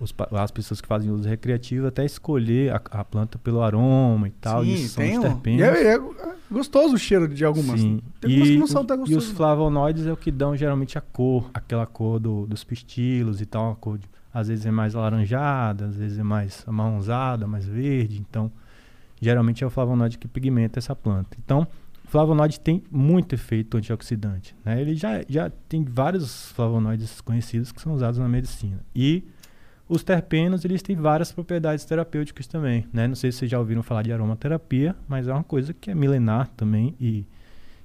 os as pessoas que fazem uso recreativo até escolher a, a planta pelo aroma e tal. Sim, são tem os um- terpenos. E é, é gostoso o cheiro de algumas. Sim. Tem algumas que E, não são tão e os gostosas. flavonoides é o que dão geralmente a cor, aquela cor do- dos pistilos e tal, uma cor de- às vezes é mais alaranjada, às vezes é mais amarronzada, mais verde, então geralmente é o flavonoide que pigmenta essa planta. Então, o flavonoide tem muito efeito antioxidante, né? Ele já, já tem vários flavonoides conhecidos que são usados na medicina. E os terpenos, eles têm várias propriedades terapêuticas também, né? Não sei se vocês já ouviram falar de aromaterapia, mas é uma coisa que é milenar também e,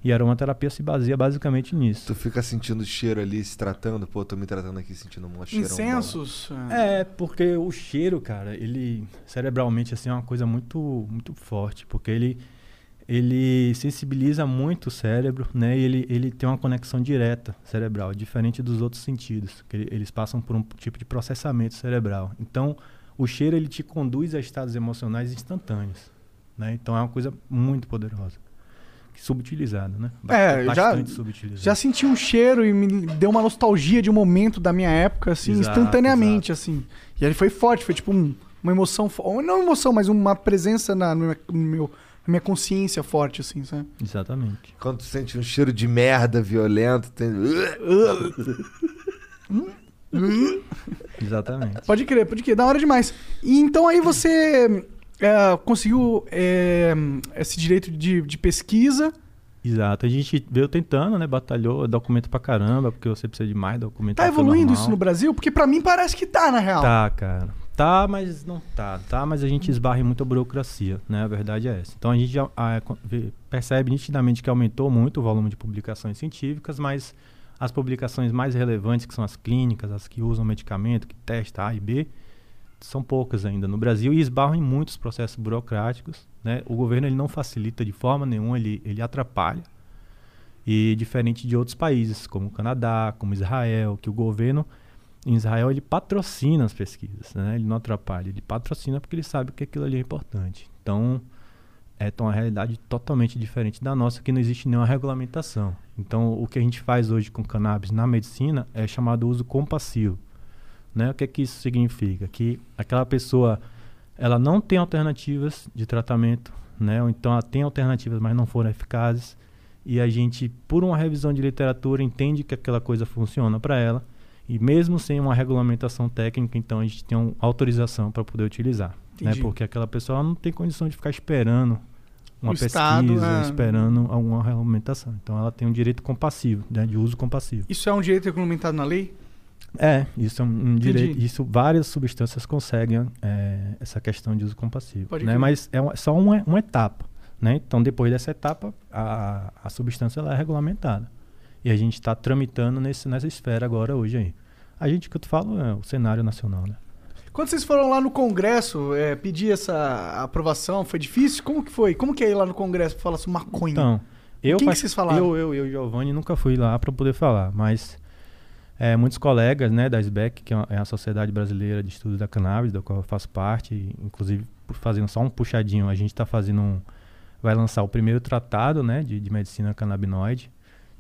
e a aromaterapia se baseia basicamente nisso. Tu fica sentindo o cheiro ali, se tratando. Pô, tô me tratando aqui, sentindo um cheirão bom. Incensos. É, porque o cheiro, cara, ele cerebralmente assim é uma coisa muito muito forte, porque ele ele sensibiliza muito o cérebro, né? E ele, ele tem uma conexão direta cerebral, diferente dos outros sentidos, que ele- eles passam por um tipo de processamento cerebral. Então, o cheiro ele te conduz a estados emocionais instantâneos, né? Então é uma coisa muito poderosa, subutilizada, né? É, já- Bastante subutilizada. Já senti um cheiro e me deu uma nostalgia de um momento da minha época, assim, Exato, instantaneamente, assim. E ele foi forte, foi tipo um- uma emoção, não emoção, mas uma presença na, no meu- na minha consciência forte, assim, sabe? Exatamente. Quando tu sente um cheiro de merda violento, tem. Exatamente. Pode crer, pode crer, da hora demais. E então aí você é, conseguiu é, esse direito de, de pesquisa. Exato. A gente veio tentando, né? Batalhou, documento pra caramba, porque você precisa de mais documento. Tá evoluindo isso no Brasil? Porque pra mim parece que tá, na real. Tá, cara. Tá, mas não tá. Tá, mas a gente esbarra em muita burocracia, né? A verdade é essa. Então a gente já vê- percebe nitidamente que aumentou muito o volume de publicações científicas, mas as publicações mais relevantes, que são as clínicas, as que usam medicamento, que testam A e B, são poucas ainda no Brasil e esbarram em muitos processos burocráticos. Né? O governo ele não facilita de forma nenhuma, ele, ele atrapalha. E diferente de outros países, como o Canadá, como Israel, que o governo em Israel ele patrocina as pesquisas, né? ele não atrapalha, ele patrocina porque ele sabe que aquilo ali é importante. Então, é uma realidade totalmente diferente da nossa, que não existe nenhuma regulamentação. Então, o que a gente faz hoje com cannabis na medicina é chamado uso compassivo. Né? O que, é que isso significa? Que aquela pessoa ela não tem alternativas de tratamento, né? Ou então ela tem alternativas, mas não foram eficazes. E a gente, por uma revisão de literatura, entende que aquela coisa funciona para ela. E mesmo sem uma regulamentação técnica, então a gente tem uma autorização para poder utilizar. Né? Porque aquela pessoa não tem condição de ficar esperando uma O pesquisa, Estado, é. esperando alguma regulamentação. Então ela tem um direito compassivo, né? de uso compassivo. Isso é um direito regulamentado na lei? É, isso é um, direito. Entendi. Isso várias substâncias conseguem é, essa questão de uso compassivo. Né? Mas é uma- só uma, uma etapa. Né? Então, depois dessa etapa, a, a substância ela é regulamentada. E a gente está tramitando nesse, nessa esfera agora, hoje aí. A gente que eu te falo é o cenário nacional, né? Quando vocês foram lá no Congresso é, pedir essa aprovação, foi difícil? Como que foi? Como que é ir lá no Congresso pra falar sobre maconha? Então, eu, Quem que vocês falaram? Eu, eu, eu, Giovanni, nunca fui lá para poder falar, mas é, muitos colegas, né, da SBEC, que é é a Sociedade Brasileira de Estudos da Cannabis, da qual eu faço parte, inclusive fazendo só um puxadinho, a gente está fazendo um, vai lançar o primeiro tratado, né, de, de medicina canabinoide,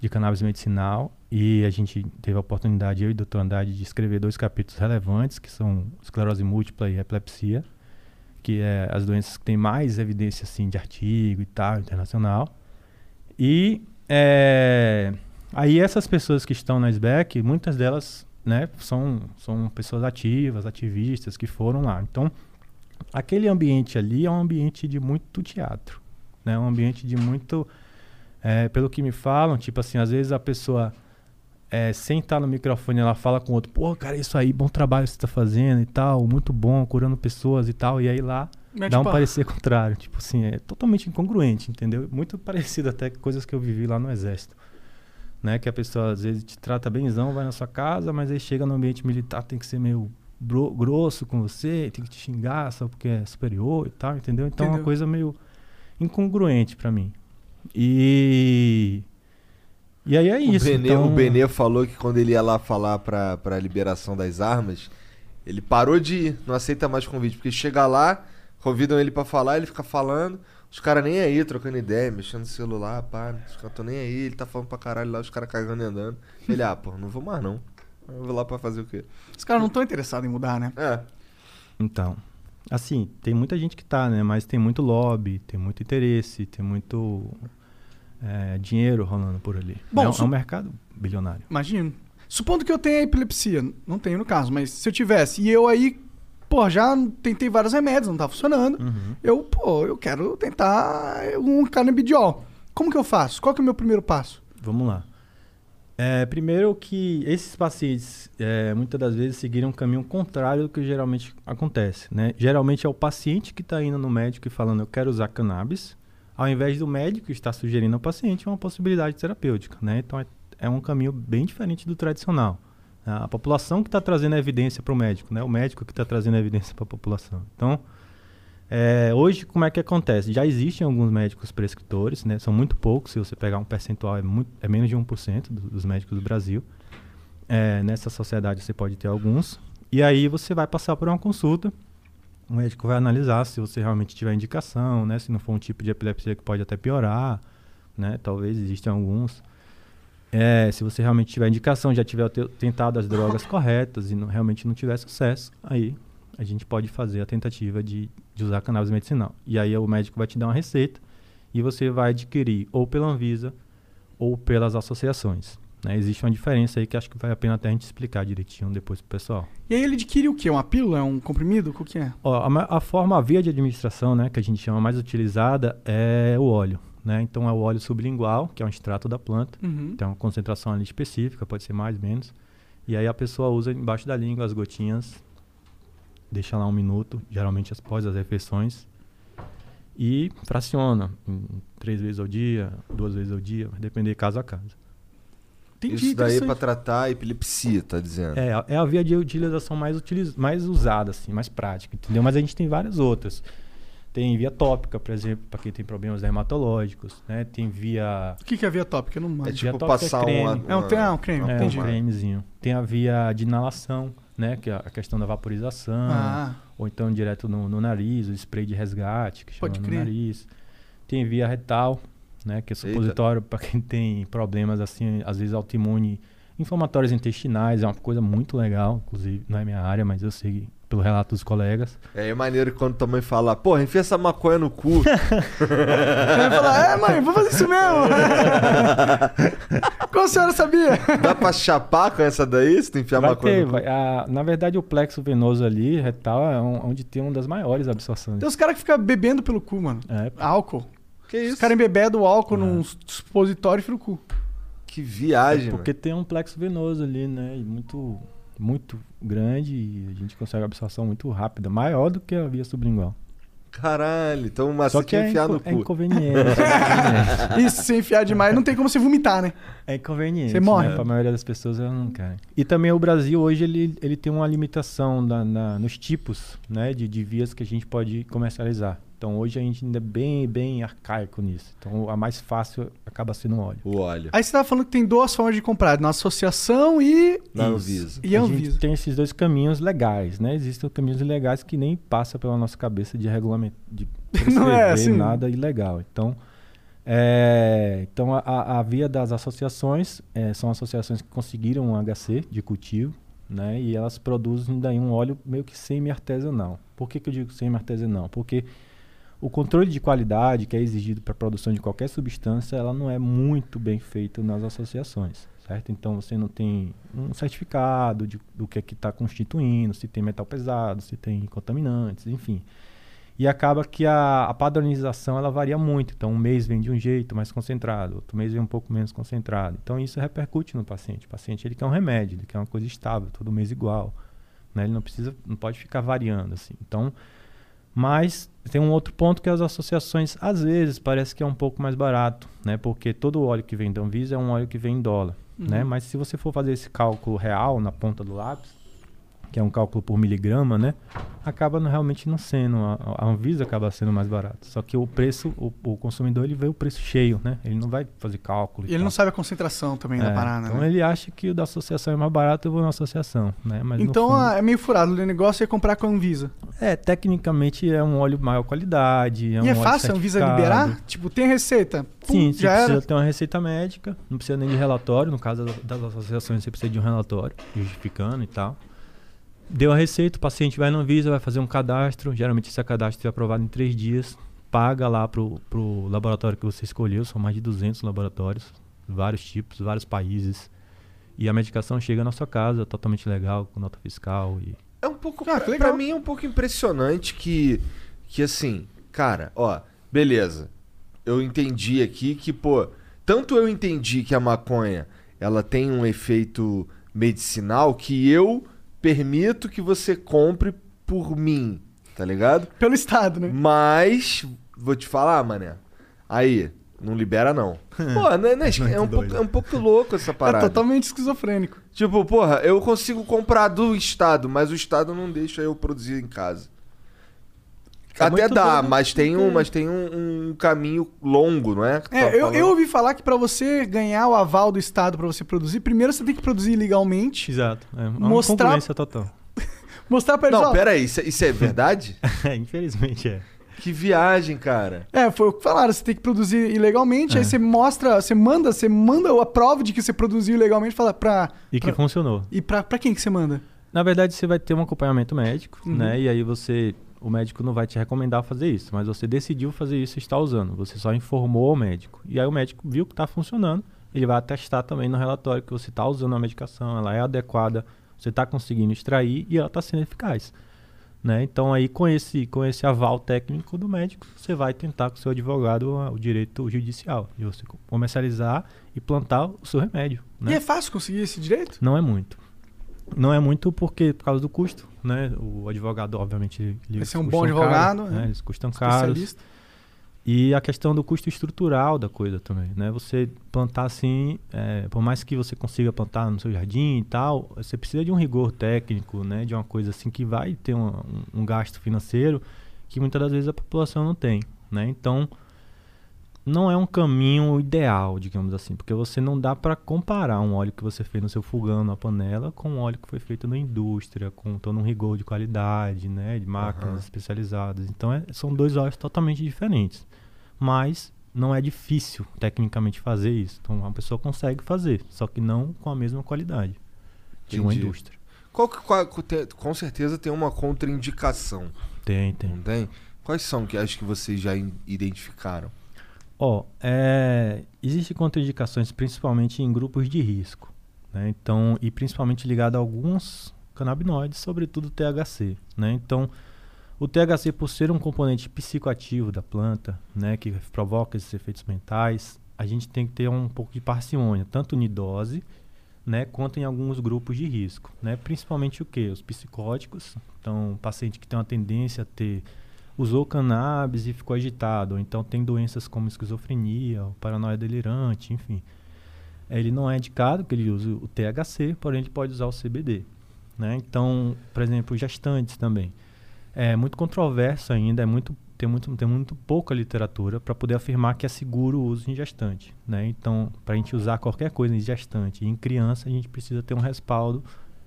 de cannabis medicinal, e a gente teve a oportunidade, eu e o Dr. Andrade, de escrever dois capítulos relevantes, que são esclerose múltipla e epilepsia, que é as doenças que têm mais evidência assim de artigo e tal, internacional. E é, aí essas pessoas que estão na SBEC, muitas delas né, são, são pessoas ativas, ativistas que foram lá. Então, aquele ambiente ali é um ambiente de muito teatro, né? Um ambiente de muito, é, pelo que me falam, tipo assim, às vezes a pessoa é, sem estar no microfone, ela fala com o outro, pô, cara, isso aí, bom trabalho que você tá fazendo e tal, muito bom, curando pessoas e tal, e aí lá Mete dá um pau. parecer contrário. Tipo assim, é totalmente incongruente, entendeu? Muito parecido até com coisas que eu vivi lá no exército. Né? Que a pessoa às vezes te trata bemzão, vai na sua casa, mas aí chega no ambiente militar, tem que ser meio grosso com você, tem que te xingar só porque é superior e tal, entendeu? Então é Entendeu. uma coisa meio incongruente pra mim. E. E aí é isso. o, Benê, então... o Benê falou que quando ele ia lá falar pra, pra liberação das armas, ele parou de ir, não aceita mais convite. Porque chega lá, convidam ele pra falar, ele fica falando, os caras nem aí, trocando ideia, mexendo no celular, pá, os caras tão nem aí, ele tá falando pra caralho lá, os caras cagando e andando. Ele, ah, pô, não vou mais não. Eu vou lá pra fazer o quê? Os caras não estão interessados em mudar, né? É. Então, assim, tem muita gente que tá, né? Mas tem muito lobby, tem muito interesse, tem muito é, dinheiro rolando por ali. Bom, é, um, é um mercado bilionário. Imagino. Supondo que eu tenha epilepsia, não tenho no caso, mas se eu tivesse, e eu aí, pô, já tentei vários remédios, não tá funcionando, Uhum. eu, pô, eu quero tentar um canabidiol. Como que eu faço? Qual que é o meu primeiro passo? Vamos lá. É, primeiro que esses pacientes é, muitas das vezes seguiram um caminho contrário do que geralmente acontece, né? Geralmente é o paciente que está indo no médico e falando eu quero usar cannabis, ao invés do médico estar sugerindo ao paciente uma possibilidade terapêutica, né? Então é, é um caminho bem diferente do tradicional. A população que está trazendo a evidência para o médico, né? O médico que está trazendo a evidência para a população. Então, é, hoje, como é que acontece? Já existem alguns médicos prescritores, né? São muito poucos, se você pegar um percentual, é, muito, é menos de 1% do- dos médicos do Brasil. É, nessa sociedade você pode ter alguns. E aí você vai passar por uma consulta. O médico vai analisar se você realmente tiver indicação, né? Se não for um tipo de epilepsia que pode até piorar, né? Talvez existem alguns. É, se você realmente tiver indicação, já tiver te- tentado as drogas corretas e não- realmente não tiver sucesso, aí a gente pode fazer a tentativa de, de usar cannabis medicinal. E aí o médico vai te dar uma receita e você vai adquirir ou pela Anvisa ou pelas associações. né? Existe uma diferença aí que acho que vale a pena até a gente explicar direitinho depois pro pessoal. E aí ele adquire o quê? Uma pílula? É um comprimido? O que é? Ó, a, a forma, a via de administração, né, que a gente chama mais utilizada é o óleo. Né? Então é o óleo sublingual, que é um extrato da planta. Uhum. Tem uma concentração ali específica, pode ser mais, menos. E aí a pessoa usa embaixo da língua as gotinhas, deixa lá um minuto, geralmente após as refeições, e fraciona em três vezes ao dia, duas vezes ao dia, vai depender caso a caso. Entendi, Isso daí é pra interessante. tratar a epilepsia, tá dizendo? É, a- é a via de utilização mais, utiliz... mais usada, assim, mais prática, entendeu? Mas a gente tem várias outras. Tem via tópica, por exemplo, para quem tem problemas dermatológicos, né? Tem via O que que é via tópica? Eu não É tipo é passar creme. uma, É um, ah, um creme, É, entendi. um cremezinho. Tem a via de inalação, né? Que é a questão da vaporização. Ah, Ou então direto no, no nariz, o spray de resgate, que chama Pode no crer. nariz. Tem via retal, né? Que é supositório para quem tem problemas assim, às vezes autoimune, inflamatórios intestinais. É uma coisa muito legal, inclusive, não é minha área, mas eu sei pelo relato dos colegas. É, é maneiro que quando tua mãe fala, porra, enfia essa maconha no cu. Ele fala, é mãe, vou fazer isso mesmo. Como a senhora sabia? Dá pra chapar com essa daí, se tu enfiar Vai maconha ter, no cu? vai- a- na verdade, o plexo venoso ali, retal, é um- onde tem uma das maiores absorções. Tem uns caras que ficam bebendo pelo cu, mano. É, Álcool. Que Os isso? caras embebedam álcool num supositório e cu. Que viagem, porque tem um plexo venoso ali, né? E muito, muito grande e a gente consegue absorção muito rápida, maior do que a via sublingual. Caralho, então o Só macete que é enfiar inco- no é cu. inconveniente. é inconveniente. Isso, se enfiar demais, não tem como você vomitar, né? É inconveniente. Você morre. Né? Pra maioria das pessoas, ela não quer. E também o Brasil hoje ele, ele tem uma limitação na, na- nos tipos né, de, de vias que a gente pode comercializar. Então hoje a gente ainda é bem, bem arcaico nisso. Então a mais fácil acaba sendo o óleo. O óleo. Aí você tava falando que tem duas formas de comprar, na associação e, Na. Anvisa. e a a gente Anvisa. tem esses dois caminhos legais, né? Existem caminhos ilegais que nem passa pela nossa cabeça de regulamento, de Não é assim. nada ilegal. Então, é, então a- a, a via das associações é, são associações que conseguiram um HC de cultivo, né? E elas produzem daí um óleo meio que semi-artesanal. Por que, que eu digo semi-artesanal? Porque o controle de qualidade que é exigido para a produção de qualquer substância, ela não é muito bem feito nas associações, certo? Então você não tem um certificado de, do que é que está constituindo, se tem metal pesado, se tem contaminantes, enfim. E acaba que a, a padronização ela varia muito. Então um mês vem de um jeito mais concentrado, outro mês vem um pouco menos concentrado. Então isso repercute no paciente. O paciente ele quer um remédio, ele quer uma coisa estável, todo mês igual. Né? Ele não precisa, não pode ficar variando assim. Então mas tem um outro ponto que as associações, às vezes, parece que é um pouco mais barato, né? Porque todo o óleo que vem da Anvisa é um óleo que vem em dólar, né? Mas se você for fazer esse cálculo real na ponta do lápis, que é um cálculo por miligrama, né? Acaba não- realmente não sendo, a, a Anvisa acaba sendo mais barato. Só que o preço, o, o consumidor, ele vê o preço cheio, né? Ele não vai fazer cálculo. e E ele tal. não sabe a concentração também da É, parada, Então né? ele acha que o da associação é mais barato, eu vou na associação, né? Mas Então fundo- ah, é meio furado. O negócio é comprar com a Anvisa. é, tecnicamente é um óleo maior qualidade. É um e é fácil a Anvisa liberar? Tipo, tem receita? Pum, Sim, você precisa era. ter uma receita médica, não precisa nem de relatório. No caso das associações, você precisa de um relatório justificando e tal. Deu a receita, o paciente vai na Anvisa, vai fazer um cadastro. Geralmente esse cadastro é aprovado em três dias. Paga lá pro, pro laboratório que você escolheu, são mais de 200 laboratórios, vários tipos, vários países. E a medicação chega na sua casa, totalmente legal, com nota fiscal. E... É um pouco. Ah, pra, pra mim é um pouco impressionante que. Que assim, cara, ó, beleza. Eu entendi aqui que, pô. Tanto eu entendi que a maconha ela tem um efeito medicinal que eu permito que você compre por mim, tá ligado? Pelo Estado, né? Mas, vou te falar, mané. Aí, não libera não. Pô, não é, não é, é um pouco, é um pouco louco essa É parada. totalmente esquizofrênico. Tipo, porra, eu consigo comprar do Estado, mas o Estado não deixa eu produzir em casa. É Até dá, doido, mas tem, um, mas tem um, um caminho longo, não é? É, eu, falando. eu ouvi falar que pra você ganhar o aval do Estado pra você produzir, primeiro você tem que produzir legalmente, Exato. É uma Mostrar- concorrência total. mostrar pra eles, Não, ó, pera aí, isso, é- isso é verdade? É, infelizmente é. que viagem, cara. É, foi o que falaram, você tem que produzir ilegalmente, É. aí você mostra, você manda, você manda a prova de que você produziu ilegalmente, fala pra... E que pra- funcionou. E pra, pra quem que você manda? Na verdade, você vai ter um acompanhamento médico, Uhum. né? E aí você. O médico não vai te recomendar fazer isso, mas você decidiu fazer isso e está usando. Você só informou ao médico. E aí o médico viu que está funcionando. Ele vai atestar também no relatório que você está usando a medicação, ela é adequada, você está conseguindo extrair e ela está sendo eficaz. Né? Então aí com esse, com esse aval técnico do médico, você vai tentar com o seu advogado o direito judicial de você co- comercializar e plantar o seu remédio. Né? E é fácil conseguir esse direito? Não é muito. Não é muito porque por causa do custo, né? O advogado, obviamente, ele Vai ser um bom advogado, caro, né? né? Eles custam caros. E a questão do custo estrutural da coisa também, né? Você plantar assim, é, por mais que você consiga plantar no seu jardim e tal, você precisa de um rigor técnico, né? De uma coisa assim que vai ter um, um- um gasto financeiro que muitas das vezes a população não tem, né? Então, não é um caminho ideal, digamos assim, porque você não dá para comparar um óleo que você fez no seu fogão, na panela, com um óleo que foi feito na indústria, com todo um rigor de qualidade, né, de máquinas Aham. especializadas. Então, é- são dois óleos totalmente diferentes. Mas não é difícil tecnicamente fazer isso. Então, uma pessoa consegue fazer, só que não com a mesma qualidade de uma indústria. Qual que, qual- com certeza tem uma contraindicação, Tem, tem. não tem? Quais são que acho que vocês já identificaram? Ó, é, existem contraindicações principalmente em grupos de risco, né? Então, e principalmente ligado a alguns canabinoides, sobretudo THC, né? Então, o THC por ser um componente psicoativo da planta, né, que provoca esses efeitos mentais, a gente tem que ter um pouco de parcimônia, tanto em dose, né, quanto em alguns grupos de risco, né? Principalmente o que? Os psicóticos, então, paciente que tem uma tendência a ter usou cannabis e ficou agitado, então tem doenças como esquizofrenia, paranoia delirante, enfim. Ele não é indicado que ele use o THC, porém ele pode usar o CBD. Né? Então, por exemplo, gestantes também. É muito controverso ainda, é muito, tem, muito, tem muito pouca literatura para poder afirmar que é seguro o uso em gestante. Né? Então, para a gente usar qualquer coisa em gestante e em criança, a gente precisa ter um respaldo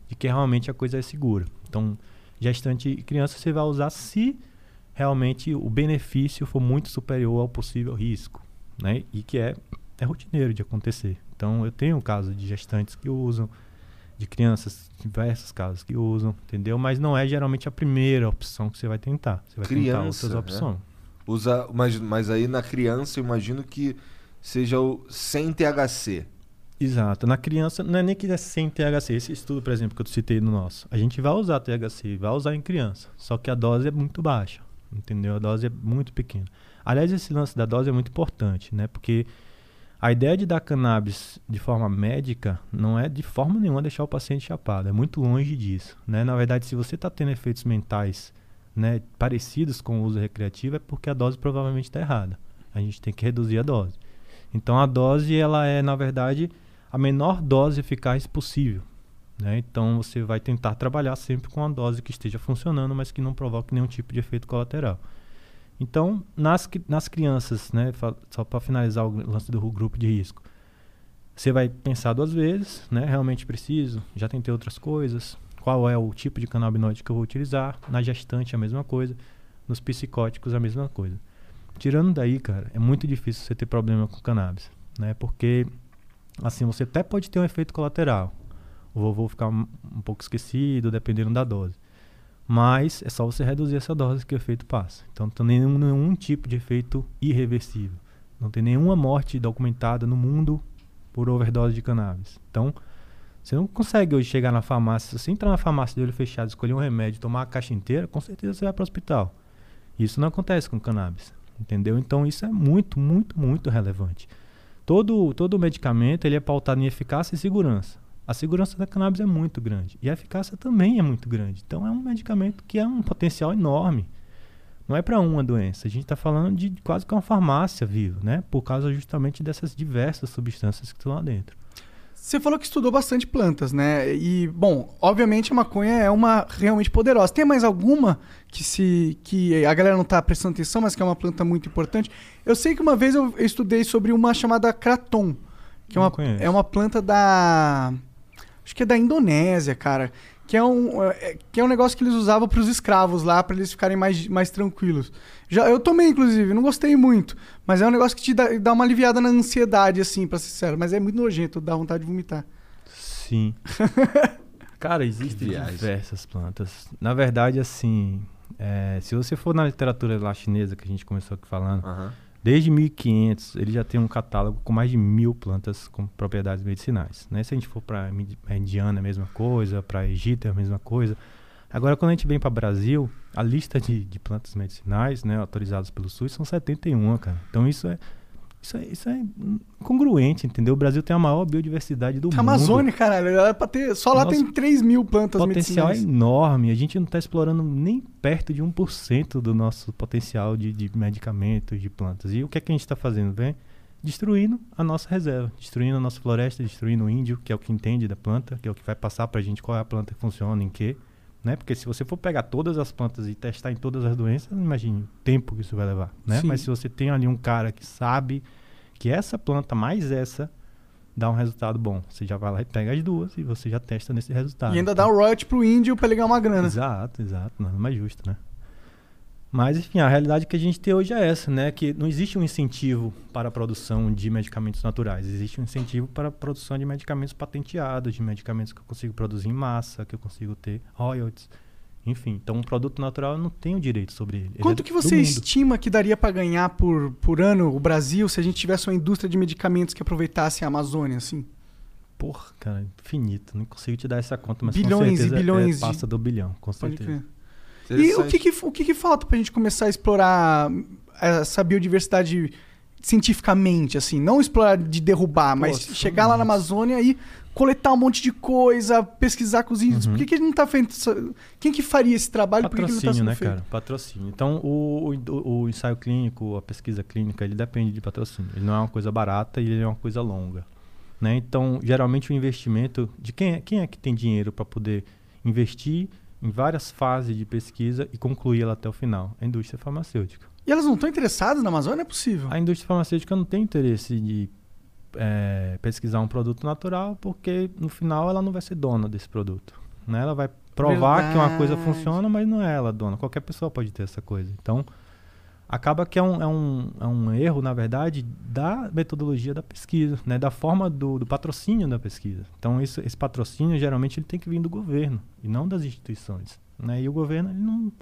de que realmente a coisa é segura. Então, gestante e criança você vai usar se realmente o benefício for muito superior ao possível risco, né? E que é, é rotineiro de acontecer. Então, eu tenho casos de gestantes que usam, de crianças, diversos casos que usam, entendeu? Mas não é geralmente a primeira opção que você vai tentar. Você vai tentar Criança, outras né? opções. Usa, mas, mas aí na criança eu imagino que seja o sem THC. Exato. Na criança, não é nem que é sem THC. Esse estudo, por exemplo, que eu citei no nosso, a gente vai usar THC, vai usar em criança. Só que a dose é muito baixa, entendeu? A dose é muito pequena. Aliás, esse lance da dose é muito importante, né? Porque a ideia de dar cannabis de forma médica não é de forma nenhuma deixar o paciente chapado. É muito longe disso, né? Na verdade, se você está tendo efeitos mentais né, parecidos com o uso recreativo, é porque a dose provavelmente está errada. A gente tem que reduzir a dose. Então, a dose, ela é, na verdade, a menor dose eficaz possível. Né? Então você vai tentar trabalhar sempre com uma dose que esteja funcionando, mas que não provoque nenhum tipo de efeito colateral. Então, nas, nas crianças, né, só para finalizar o lance do grupo de risco, você vai pensar duas vezes, né, realmente preciso, já tentei outras coisas, qual é o tipo de canabinoide que eu vou utilizar, na gestante a mesma coisa, nos psicóticos a mesma coisa. Tirando daí, cara, é muito difícil você ter problema com cannabis, né, porque assim, você até pode ter um efeito colateral. O vovô ficar um, pouco esquecido, dependendo da dose. Mas é só você reduzir essa dose que o efeito passa. Então não tem nenhum, nenhum tipo de efeito irreversível. Não tem nenhuma morte documentada no mundo por overdose de cannabis. Então, você não consegue hoje chegar na farmácia, se você entrar na farmácia de olho fechado, escolher um remédio, tomar a caixa inteira, com certeza você vai para o hospital. Isso não acontece com cannabis, entendeu? Então isso é muito, muito, muito relevante. Todo, todo medicamento ele é pautado em eficácia e segurança. A segurança da cannabis é muito grande e a eficácia também é muito grande. Então é um medicamento que é um potencial enorme. Não é para uma doença, a gente está falando de quase que uma farmácia viva, né? Por causa justamente dessas diversas substâncias que estão lá dentro. Você falou que estudou bastante plantas, né? E, bom, obviamente a maconha é uma realmente poderosa. Tem mais alguma que se que a galera não tá prestando atenção, mas que é uma planta muito importante? Eu sei que uma vez eu estudei sobre uma chamada Kraton, que é uma, conheço. é uma planta da acho que é da Indonésia, cara, que é um é, que é um negócio que eles usavam para os escravos lá, para eles ficarem mais, mais tranquilos. Já eu tomei inclusive, não gostei muito, mas é um negócio que te dá, dá uma aliviada na ansiedade assim, para ser sincero, mas é muito nojento, dá vontade de vomitar. Sim. Cara, existem diversas plantas. Na verdade, assim, é, se você for na literatura lá chinesa que a gente começou aqui falando. Desde 1500 ele já tem um catálogo com mais de mil plantas com propriedades medicinais. Né? Se a gente for para Indiana é a mesma coisa, para Egito é a mesma coisa. Agora, quando a gente vem para Brasil, a lista de, de plantas medicinais, né, autorizadas pelo SUS, são 71, cara. Então isso é isso é, isso é congruente, entendeu? O Brasil tem a maior biodiversidade do A mundo. Amazônia, caralho, era pra ter, só lá tem 3 mil plantas O potencial é medicinais. enorme. A gente não está explorando nem perto de 1% do nosso potencial de, de medicamentos, de plantas. E o que é que a gente está fazendo? Vem destruindo a nossa reserva, destruindo a nossa floresta, destruindo o índio, que é o que entende da planta, que é o que vai passar para a gente qual é a planta que funciona, em quê. Né? Porque se você for pegar todas as plantas e testar em todas as doenças, imagine o tempo que isso vai levar. Né? Sim. Mas se você tem ali um cara que sabe que essa planta mais essa dá um resultado bom, você já vai lá e pega as duas e você já testa nesse resultado. E ainda dá o royalty pro índio pra ele ganhar uma grana. Exato, exato. Nada mais justo, né? Mas, enfim, a realidade que a gente tem hoje é essa, né? Que não existe um incentivo para a produção de medicamentos naturais. Existe um incentivo para a produção de medicamentos patenteados, de medicamentos que eu consigo produzir em massa, que eu consigo ter royalties. Enfim, então um produto natural eu não tenho direito sobre ele. Ele Quanto é que você estima que daria pra ganhar por, por ano o Brasil se a gente tivesse uma indústria de medicamentos que aproveitasse a Amazônia, assim? Porra, cara, infinito. Não consigo te dar essa conta, mas Bilhões com e certeza bilhões é, de- passa do bilhão, com certeza. E o que que, o que que falta pra gente começar a explorar essa biodiversidade cientificamente, assim? Não explorar de derrubar, mas chegar lá na isso. Amazônia e coletar um monte de coisa, pesquisar com os índios. Uhum. Por que, que a gente não tá fazendo isso? Quem que faria esse trabalho? Tá Patrocínio, sendo né, feito? cara? Patrocínio. Então, o, o, o ensaio clínico, a pesquisa clínica, ele depende de patrocínio. Ele não é uma coisa barata e ele é uma coisa longa. Né? Então, geralmente o investimento de quem é, quem é que tem dinheiro para poder investir em várias fases de pesquisa e concluir ela até o final? A indústria farmacêutica. E elas não estão interessadas na Amazônia? Não é possível. A indústria farmacêutica não tem interesse de eh, pesquisar um produto natural porque no final ela não vai ser dona desse produto. Né? Ela vai provar que uma coisa Verdade. funciona, mas não é ela dona. Qualquer pessoa pode ter essa coisa. Então, acaba que é um, é um, é um erro, na verdade, da metodologia da pesquisa, né? da forma do, do patrocínio da pesquisa. Então, isso, esse patrocínio, geralmente, ele tem que vir do governo e não das instituições. Né? E o governo, ele não...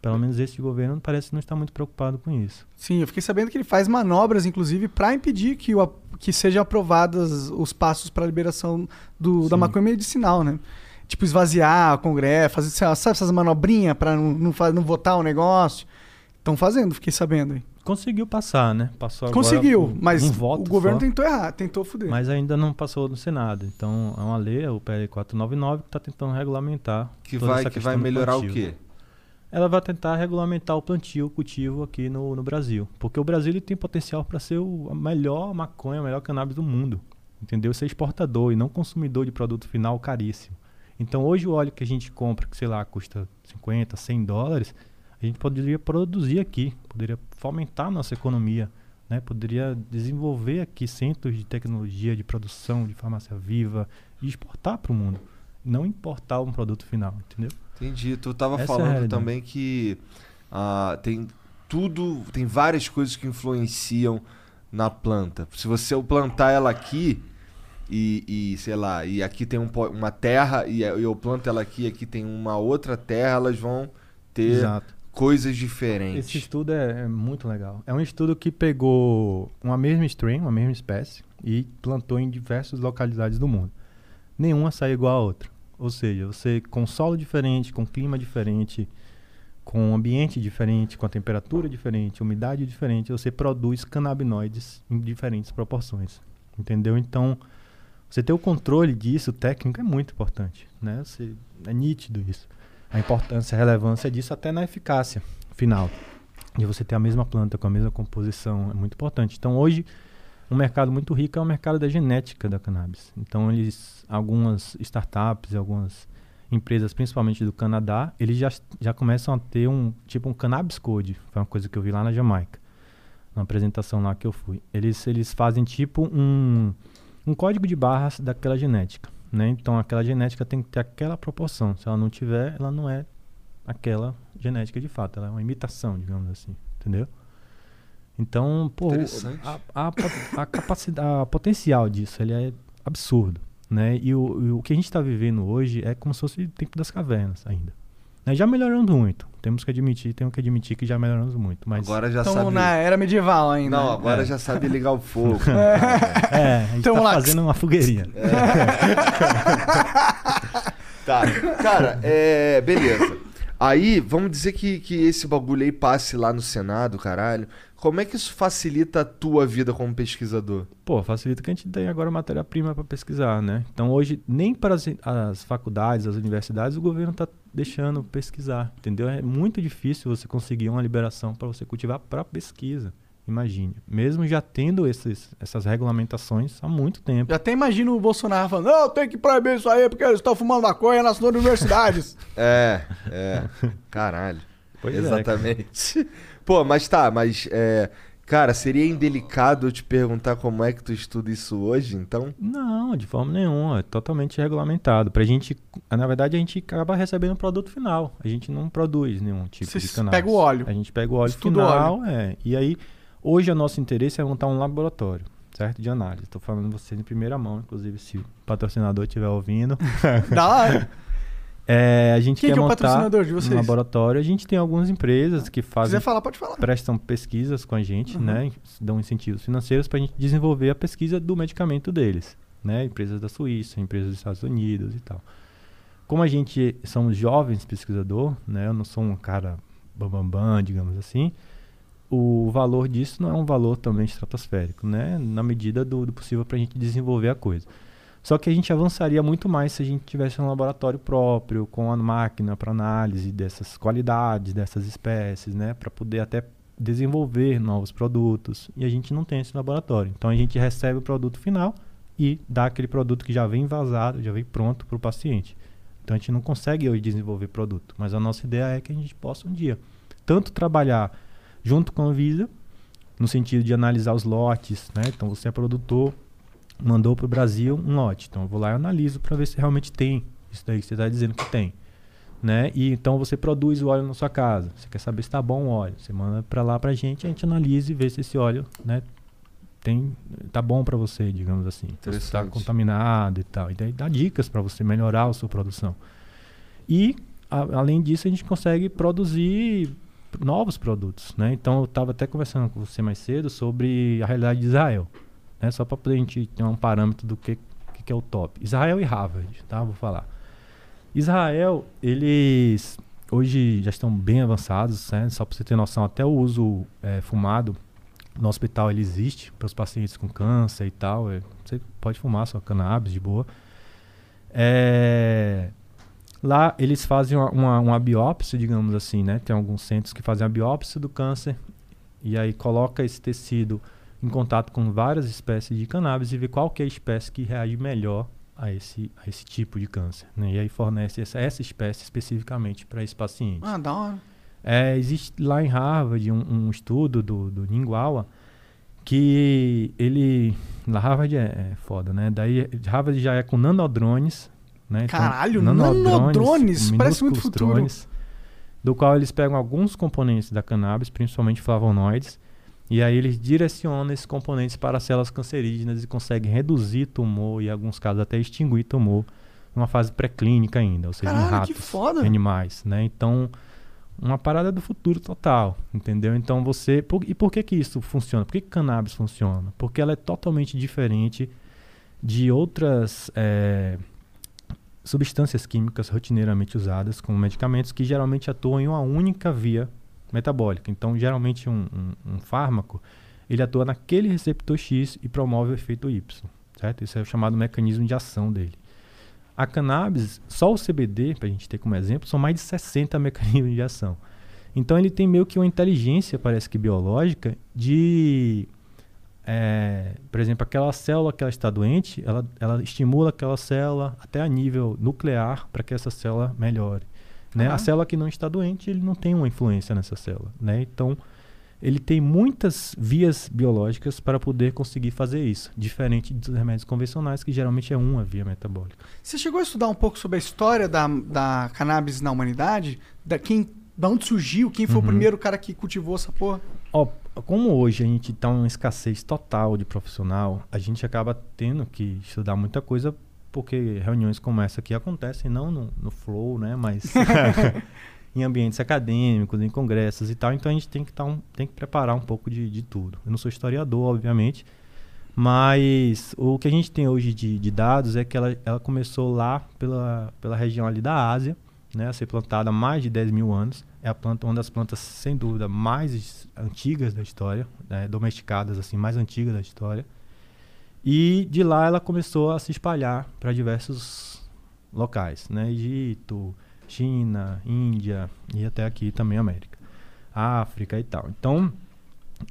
Pelo menos esse governo parece não estar muito preocupado com isso. Sim, eu fiquei sabendo que ele faz manobras, inclusive, para impedir que, o, que sejam aprovados os passos para a liberação do, da maconha medicinal, né? Tipo, esvaziar o Congresso, fazer sabe essas manobrinhas para não, não, não votar o negócio. Estão fazendo, fiquei sabendo. Conseguiu passar, né? Passou agora Conseguiu, mas um o voto governo só, tentou errar, tentou foder. mas ainda não passou no Senado. Então é uma lei, o PL 499, que está tentando regulamentar. Que toda vai, essa que vai melhorar o quê? Ela vai tentar regulamentar o plantio, o cultivo aqui no, no Brasil. Porque o Brasil ele tem potencial para ser o, a melhor maconha, a melhor cannabis do mundo. Entendeu? Ser exportador e não consumidor de produto final caríssimo. Então hoje o óleo que a gente compra, que sei lá, custa 50, 100 dólares, a gente poderia produzir aqui, poderia fomentar a nossa economia, né? poderia desenvolver aqui centros de tecnologia, de produção, de farmácia viva e exportar para o mundo. Não importar um produto final, entendeu? Entendi. Tu tava Essa é falando realidade. também que ah, tem tudo, tem várias coisas que influenciam na planta. Se você plantar ela aqui e, e, sei lá, e aqui tem um uma terra e eu planto ela aqui e aqui tem uma outra terra, elas vão ter Exato. Coisas diferentes. Esse estudo é, é muito legal. É um estudo que pegou uma mesma strain, uma mesma espécie, e plantou em diversas localidades do mundo. Nenhuma sai igual à outra. Ou seja, você com solo diferente, com clima diferente, com ambiente diferente, com a temperatura diferente, umidade diferente, você produz canabinoides em diferentes proporções. Entendeu? Então, você ter o controle disso, técnico, é muito importante. Né? Você, é nítido isso. A importância, a relevância disso até na eficácia final. De você ter a mesma planta com a mesma composição é muito importante. Então, hoje, um mercado muito rico é o mercado da genética da cannabis. Então, eles, algumas startups, algumas empresas, principalmente do Canadá, eles já, já começam a ter um tipo um cannabis code. Foi uma coisa que eu vi lá na Jamaica, na apresentação lá que eu fui. Eles, eles fazem tipo um, um código de barras daquela genética. Né? Então, aquela genética tem que ter aquela proporção. Se ela não tiver, ela não é aquela genética de fato. Ela é uma imitação, digamos assim. Entendeu? Então, pô, a, a, a capacidade, a potencial disso, ele é absurdo, né? E o, e o que a gente está vivendo hoje é como se fosse o tempo das cavernas ainda. Né? Já melhoramos muito. Temos que admitir, temos que admitir que já melhoramos muito. Mas Agora já Estamos sabe. na era medieval ainda. Não, agora É. já sabe ligar o fogo. é, a gente Então, tá lá- fazendo uma fogueirinha. Tá. Cara, é. Beleza. Aí, vamos dizer que, que esse bagulho aí passe lá no Senado, caralho. Como é que isso facilita a tua vida como pesquisador? Pô, facilita que a gente tem agora matéria-prima para pesquisar, né? Então hoje, nem para as, as faculdades, as universidades, o governo está deixando pesquisar, entendeu? É muito difícil você conseguir uma liberação para você cultivar para pesquisa. Imagine. Mesmo já tendo esses, essas regulamentações há muito tempo. Já até imagino o Bolsonaro falando, não, tem que proibir isso aí porque eles estão fumando maconha nas universidades. É, é. Caralho. Pois é, Exatamente. Pô, mas tá, mas é, Cara, seria indelicado eu te perguntar como é que tu estuda isso hoje, então? Não, de forma nenhuma. É totalmente regulamentado. Pra gente, na verdade, a gente acaba recebendo o produto final. A gente não produz nenhum tipo Vocês de cannabis. pegam o óleo. A gente pega o óleo Estuda o final, é. E aí, hoje o nosso interesse é montar um laboratório, certo? De análise. Estou falando você em primeira mão, inclusive, se o patrocinador estiver ouvindo. Da hora. É, a gente Quem quer que é o montar patrocinador de um vocês? laboratório. A gente tem algumas empresas que Se fazem quiser falar, pode falar. prestam pesquisas com a gente, Uhum. né? Dão incentivos financeiros para a gente desenvolver a pesquisa do medicamento deles, né? Empresas da Suíça, empresas dos Estados Unidos e tal. Como a gente somos jovens pesquisador, né? Eu não sou um cara bambambam, bam, bam, digamos assim. O valor disso não é um valor também estratosférico, né? Na medida do, do possível para a gente desenvolver a coisa. Só que a gente avançaria muito mais se a gente tivesse um laboratório próprio, com a máquina para análise dessas qualidades, dessas espécies, né? Para poder até desenvolver novos produtos. E a gente não tem esse laboratório. Então a gente recebe o produto final e dá aquele produto que já vem vazado, já vem pronto para o paciente. Então a gente não consegue hoje desenvolver produto. Mas a nossa ideia é que a gente possa um dia tanto trabalhar junto com a Visa, no sentido de analisar os lotes, né? Então você é produtor, mandou para o Brasil um lote. Então eu vou lá e analiso para ver se realmente tem isso daí que você está dizendo que tem. Né? E então você produz o óleo na sua casa. Você quer saber se está bom o óleo. Você manda para lá para a gente, a gente analisa e vê se esse óleo né, tem, tá bom para você, digamos assim. Está contaminado e tal. E daí dá dicas para você melhorar a sua produção. E, a- além disso, a gente consegue produzir novos produtos. Né? Então eu estava até conversando com você mais cedo sobre a realidade de Israel né? Só para a gente ter um parâmetro do que, que, é o top. Israel e Harvard, tá? Vou falar. Israel, eles hoje já estão bem avançados, né? Só para você ter noção, até o uso eh, fumado no hospital ele existe para os pacientes com câncer e tal. é, você pode fumar sua cannabis de boa. É, lá eles fazem uma, uma, uma biópsia, digamos assim, né? Tem alguns centros que fazem a biópsia do câncer e aí coloca esse tecido em contato com várias espécies de cannabis e vê qual que é a espécie que reage melhor a esse, a esse tipo de câncer. Né? E aí fornece essa, essa espécie especificamente para esse paciente. Ah, da hora. É, existe lá em Harvard um, um estudo do, do Ninguawa que ele. Lá Harvard é, é foda, né? Daí Harvard já é com nanodrones. Né? Então, Caralho, nanodrones? Parece muito futuro. drones, do qual eles pegam alguns componentes da cannabis, principalmente flavonoides, e aí eles direcionam esses componentes para células cancerígenas e conseguem reduzir tumor e, em alguns casos, até extinguir tumor numa fase pré-clínica ainda, ou seja, em Caralho, que ratos, foda. animais, né? Então, uma parada do futuro total, entendeu? Então você, por- e por que que isso funciona? Por que que cannabis funciona? Porque ela é totalmente diferente de outras eh, substâncias químicas rotineiramente usadas como medicamentos que geralmente atuam em uma única via metabólica. Então, geralmente um, um- um fármaco ele atua naquele receptor X e promove o efeito Y, certo? Isso é o chamado mecanismo de ação dele. A cannabis, só o CBD, para a gente ter como exemplo, são mais de 60 mecanismos de ação. Então ele tem meio que uma inteligência, parece que biológica, de, é, por exemplo, aquela célula que ela está doente, ela, ela estimula aquela célula até a nível nuclear para que essa célula melhore. Né? Aham. A célula que não está doente, ele não tem uma influência nessa célula. Né? Então ele tem muitas vias biológicas para poder conseguir fazer isso, diferente dos remédios convencionais, que geralmente é uma via metabólica. Você chegou a estudar um pouco sobre a história da, da cannabis na humanidade? Da, quem, da onde surgiu? Quem foi o Uhum. primeiro cara que cultivou essa porra? Ó, como hoje a gente está uma escassez total de profissional, a gente acaba tendo que estudar muita coisa porque reuniões como essa aqui acontecem não no, no flow, né, mas em ambientes acadêmicos, em congressos e tal. Então a gente tem que, tá um, tem que preparar um pouco de, de tudo. Eu não sou historiador, obviamente, mas o que a gente tem hoje de, de dados é que ela, ela começou lá pela, pela região ali da Ásia, né, a ser plantada há mais de 10 mil anos. É a planta, uma das plantas, sem dúvida, mais antigas da história, né, domesticadas, assim, mais antigas da história. E de lá ela começou a se espalhar para diversos locais, né? Egito, China, Índia e até aqui também América, África e tal. Então,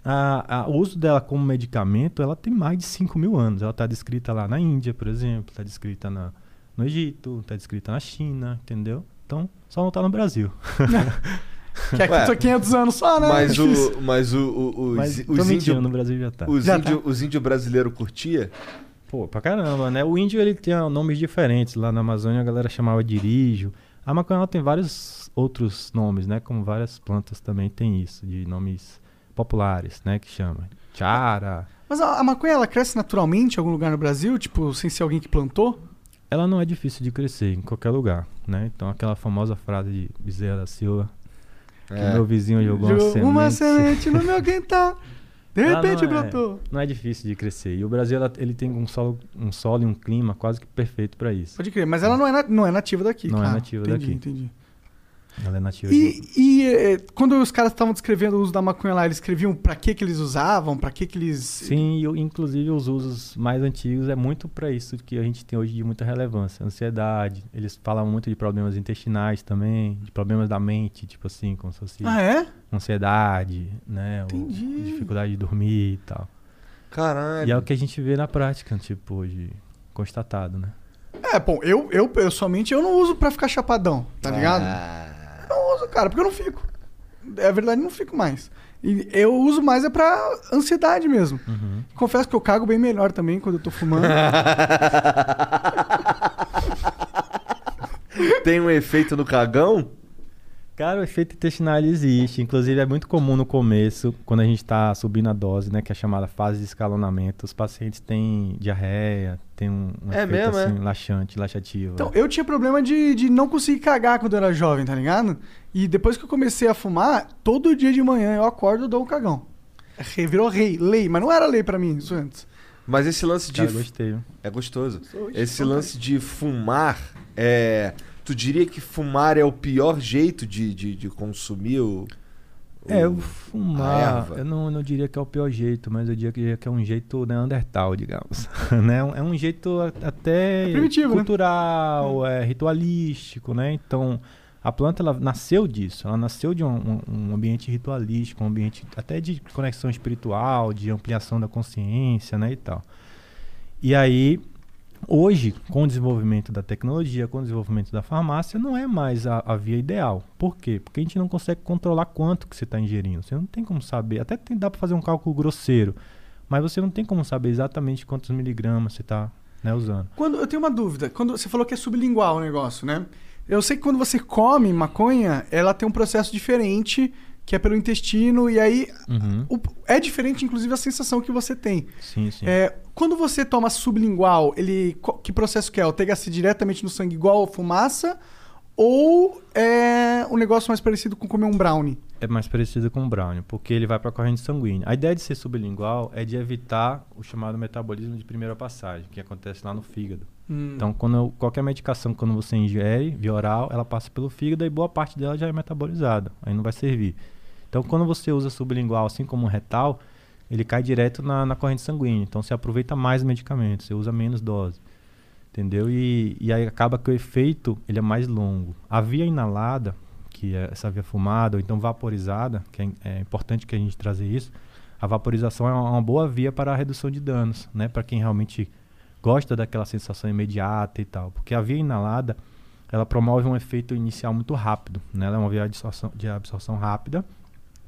a, a- o uso dela como medicamento, ela tem mais de 5 mil anos. Ela está descrita lá na Índia, por exemplo, está descrita na, no Egito, está descrita na China, entendeu? Então, só não está no Brasil. Que é Ué, 500 anos só, né? Mas Difícil. o. Mas o. o os, Mas os índios. no Brasil já tá. Os Já índios os índio brasileiros curtia? Pô, pra caramba, né? O índio ele tinha nomes diferentes. Lá na Amazônia a galera chamava de irijo. A maconha tem vários outros nomes, né? Como várias plantas também tem isso, de nomes populares, né? Que chama. Chara. Mas a, a maconha, ela cresce naturalmente em algum lugar no Brasil? Tipo, sem ser alguém que plantou? Ela não é difícil de crescer em qualquer lugar, né? Então aquela famosa frase de Bezerra da Silva, que É. meu vizinho jogou, Jogou uma uma semente. semente no meu quintal. De Ela repente não é- brotou. Não é difícil de crescer. E o Brasil ela- ele tem um solo, um solo e um clima quase que perfeito para isso. Pode crer, mas ela não é, na- não é nativa daqui, Não é nativa entendi, daqui. Entendi, Ela é nativa de E, e eh, quando os caras estavam descrevendo o uso da maconha lá, eles escreviam pra que que eles usavam, pra que que eles... Sim, e o- inclusive os usos mais antigos é muito para isso que a gente tem hoje de muita relevância. Ansiedade, eles falam muito de problemas intestinais também, de problemas da mente, tipo assim, como se fosse Ah, é? ansiedade, né? o- Entendi. dificuldade de dormir e tal. Caralho. E é o que a gente vê na prática, tipo, hoje, constatado, né? É, bom, eu, eu pessoalmente eu não uso pra ficar chapadão, tá ligado? Não uso, cara, porque eu não fico. É verdade, não fico mais. E eu uso mais é pra ansiedade mesmo. Uhum. Confesso que eu cago bem melhor também quando eu tô fumando. Tem um efeito no cagão? Cara, o efeito intestinal existe. Inclusive, é muito comum no começo, quando a gente está subindo a dose, né? Que é a chamada fase de escalonamento. Os pacientes têm diarreia, tem um, um É efeito mesmo, é? assim, laxante, laxativo. Então, é. eu tinha problema de, de não conseguir cagar quando eu era jovem, tá ligado? E depois que eu comecei a fumar, todo dia de manhã eu acordo e dou um cagão. Virou rei, lei, mas não era lei pra mim isso antes. Mas esse lance de. Cara, gostei. É gostoso. Esse lance de fumar é. Tu diria que fumar é o pior jeito de, de, de consumir o. É, o- fumar, eu não, não diria que é o pior jeito, mas eu diria que é um jeito neandertal, digamos. né? É um jeito a- até É primitivo, né? cultural, é, ritualístico, né? Então, a planta ela nasceu disso, ela nasceu de um, um- um ambiente ritualístico, um ambiente até de conexão espiritual, de ampliação da consciência, né, e tal. E aí, hoje, com o desenvolvimento da tecnologia, com o desenvolvimento da farmácia, não é mais a, a via ideal. Por quê? Porque a gente não consegue controlar quanto que você está ingerindo. Você não tem como saber. Até tem, dá para fazer um cálculo grosseiro, mas você não tem como saber exatamente quantos miligramas você está né, usando. Quando, eu tenho uma dúvida. Quando você falou que é sublingual o negócio, né? Eu sei que quando você come maconha, ela tem um processo diferente, que é pelo intestino, e aí Uhum. o- é diferente, inclusive, a sensação que você tem. Sim, sim. É, quando você toma sublingual, ele. Que processo que é? O THC diretamente no sangue igual a fumaça? Ou é um negócio mais parecido com comer um brownie? É mais parecido com o brownie, porque ele vai para a corrente sanguínea. A ideia de ser sublingual é de evitar o chamado metabolismo de primeira passagem, que acontece lá no fígado. Hum. Então, quando qualquer medicação, quando você ingere via oral, ela passa pelo fígado e boa parte dela já é metabolizada. Aí não vai servir. Então, quando você usa sublingual, assim como retal, ele cai direto na, na corrente sanguínea. Então, você aproveita mais o medicamento, você usa menos dose. Entendeu? E, e aí acaba que o efeito ele é mais longo. A via inalada, que é essa via fumada, ou então vaporizada, que é, é importante que a gente trazer isso, a vaporização é uma, boa via para a redução de danos, né? Para quem realmente gosta daquela sensação imediata e tal. Porque a via inalada, ela promove um efeito inicial muito rápido, né? Ela é uma via de absorção, de absorção rápida,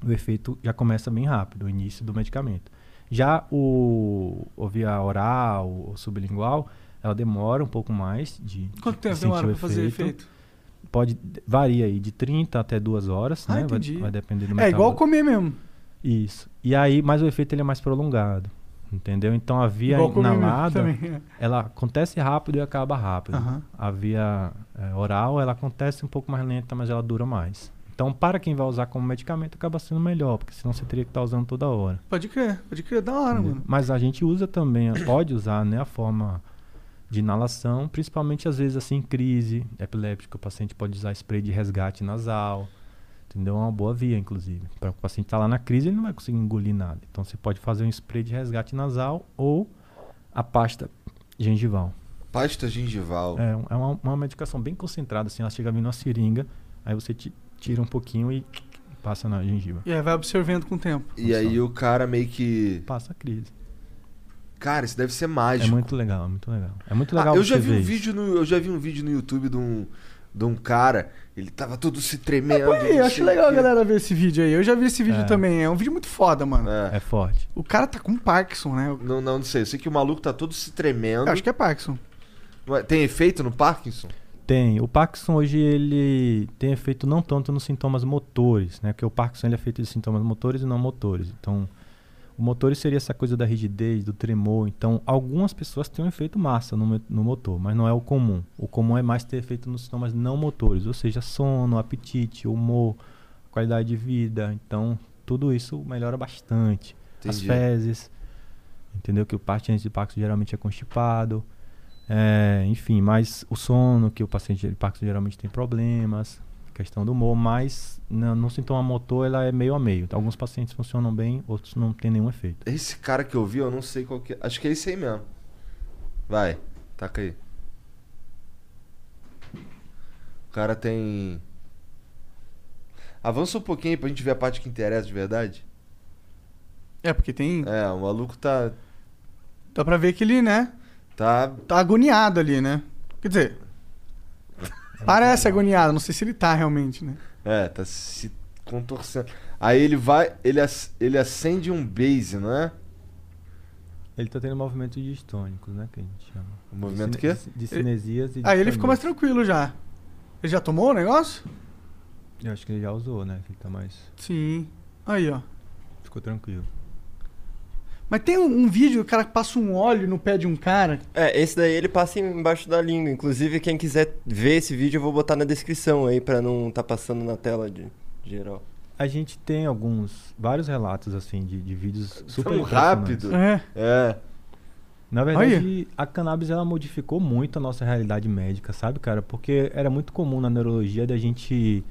o efeito já começa bem rápido, o início do medicamento. Já o, o via oral, o sublingual, ela demora um pouco mais de Quanto de tempo sentir demora o pra fazer efeito? Pode varia aí de 30 até 2 horas, Ah, né? Vai, vai depender do É igual comer mesmo. Isso. E aí, mas o efeito ele é mais prolongado. Entendeu? Então a via igual inalada, também. é. ela acontece rápido e acaba rápido. Aham. A via eh, oral, ela acontece um pouco mais lenta, mas ela dura mais. Então, para quem vai usar como medicamento, acaba sendo melhor, porque senão você teria que estar usando toda hora. Pode crer, pode crer, da hora, entendeu? mano. Mas a gente usa também, pode usar né, a forma de inalação, principalmente às vezes assim em crise epiléptica, o paciente pode usar spray de resgate nasal, entendeu? É uma boa via, inclusive. Para o paciente estar lá na crise, ele não vai conseguir engolir nada. Então você pode fazer um spray de resgate nasal ou a pasta gengival. Pasta gengival. É, é uma, uma medicação bem concentrada, assim, ela chega vindo uma seringa, aí você tira um pouquinho e passa na gengiva. E aí vai absorvendo com o tempo. E aí o cara meio que. Passa a crise. Cara, isso deve ser É mágico. muito legal, é muito legal. É muito Ah, legal eu já vi um isso. vídeo no, eu já vi um vídeo no YouTube de um, de um cara, ele tava todo se tremendo. Pô, aí, eu acho legal a galera ver esse vídeo aí. Eu já vi esse vídeo É. também. É um vídeo muito foda, mano. É. É forte. O cara tá com Parkinson, né? Eu Não, não, não sei. Eu sei que o maluco tá todo se tremendo. acho que é Parkinson. Tem efeito no Parkinson? Tem. O Parkinson hoje ele tem efeito não tanto nos sintomas motores, né? Porque o Parkinson ele é feito de sintomas motores e não motores. Então, o motores seria essa coisa da rigidez, do tremor. Então, algumas pessoas têm um efeito massa no, no motor, mas não é o comum. O comum é mais ter efeito nos sintomas não motores, ou seja, sono, apetite, humor, qualidade de vida. Então, tudo isso melhora bastante. As Entendi. fezes, entendeu? Que o paciente de Parkinson geralmente é constipado. É, enfim, mas o sono, que o paciente de Parkinson geralmente tem problemas, questão do humor, mas no, no sintoma motor ela é meio a meio. Alguns pacientes funcionam bem, outros não tem nenhum efeito. Esse cara que eu vi, eu não sei qual que é. Acho que é esse aí mesmo. Vai, taca aí. O cara tem. Avança um pouquinho aí pra gente ver a parte que interessa de verdade. É, porque tem. É, o maluco tá. Dá pra ver que ele, né? Tá Tá agoniado ali, né? Quer dizer. Parece agoniado, não sei se ele tá realmente, né? É, tá se contorcendo. Aí ele vai. Ele, ac- ele acende um base, não é? Ele está tendo movimentos distônicos, né? Que a gente chama. O movimento de, o quê? De, cinesias e Aí ele ficou mais tranquilo já. Ele já tomou o negócio? Eu acho que ele já usou, né? Ele tá mais. Sim. Aí, ó. Ficou tranquilo. Mas tem um, um vídeo que o cara passa um óleo no pé de um cara. É, esse daí ele passa embaixo da língua. Inclusive, quem quiser ver esse vídeo, eu vou botar na descrição aí pra não tá passando na tela de geral. A gente tem alguns, vários relatos assim de, de vídeos super Tão impressionantes. rápido. É. É. Na verdade, a cannabis ela modificou muito a nossa realidade médica, sabe, cara? Porque era muito comum na neurologia da gente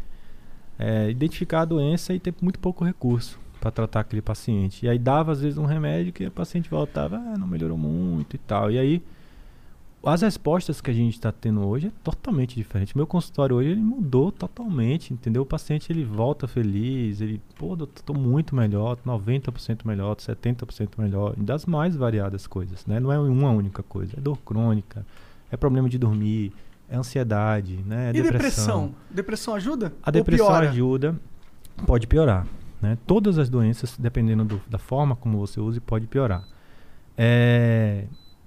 é, identificar a doença e ter muito pouco recurso para tratar aquele paciente. E aí dava às vezes um remédio que o paciente voltava, ah, não melhorou muito e tal. E aí as respostas que a gente está tendo hoje é totalmente diferente. Meu consultório hoje ele mudou totalmente, entendeu? O paciente ele volta feliz, ele, pô, doutor, tô muito melhor, tô 90% melhor, tô 70% melhor, das mais variadas coisas, né? Não é uma única coisa, é dor crônica, é problema de dormir, é ansiedade, né? É E depressão? Depressão ajuda? A depressão ajuda, pode piorar. Né? Todas as doenças, dependendo do- da forma como você use, pode piorar. É,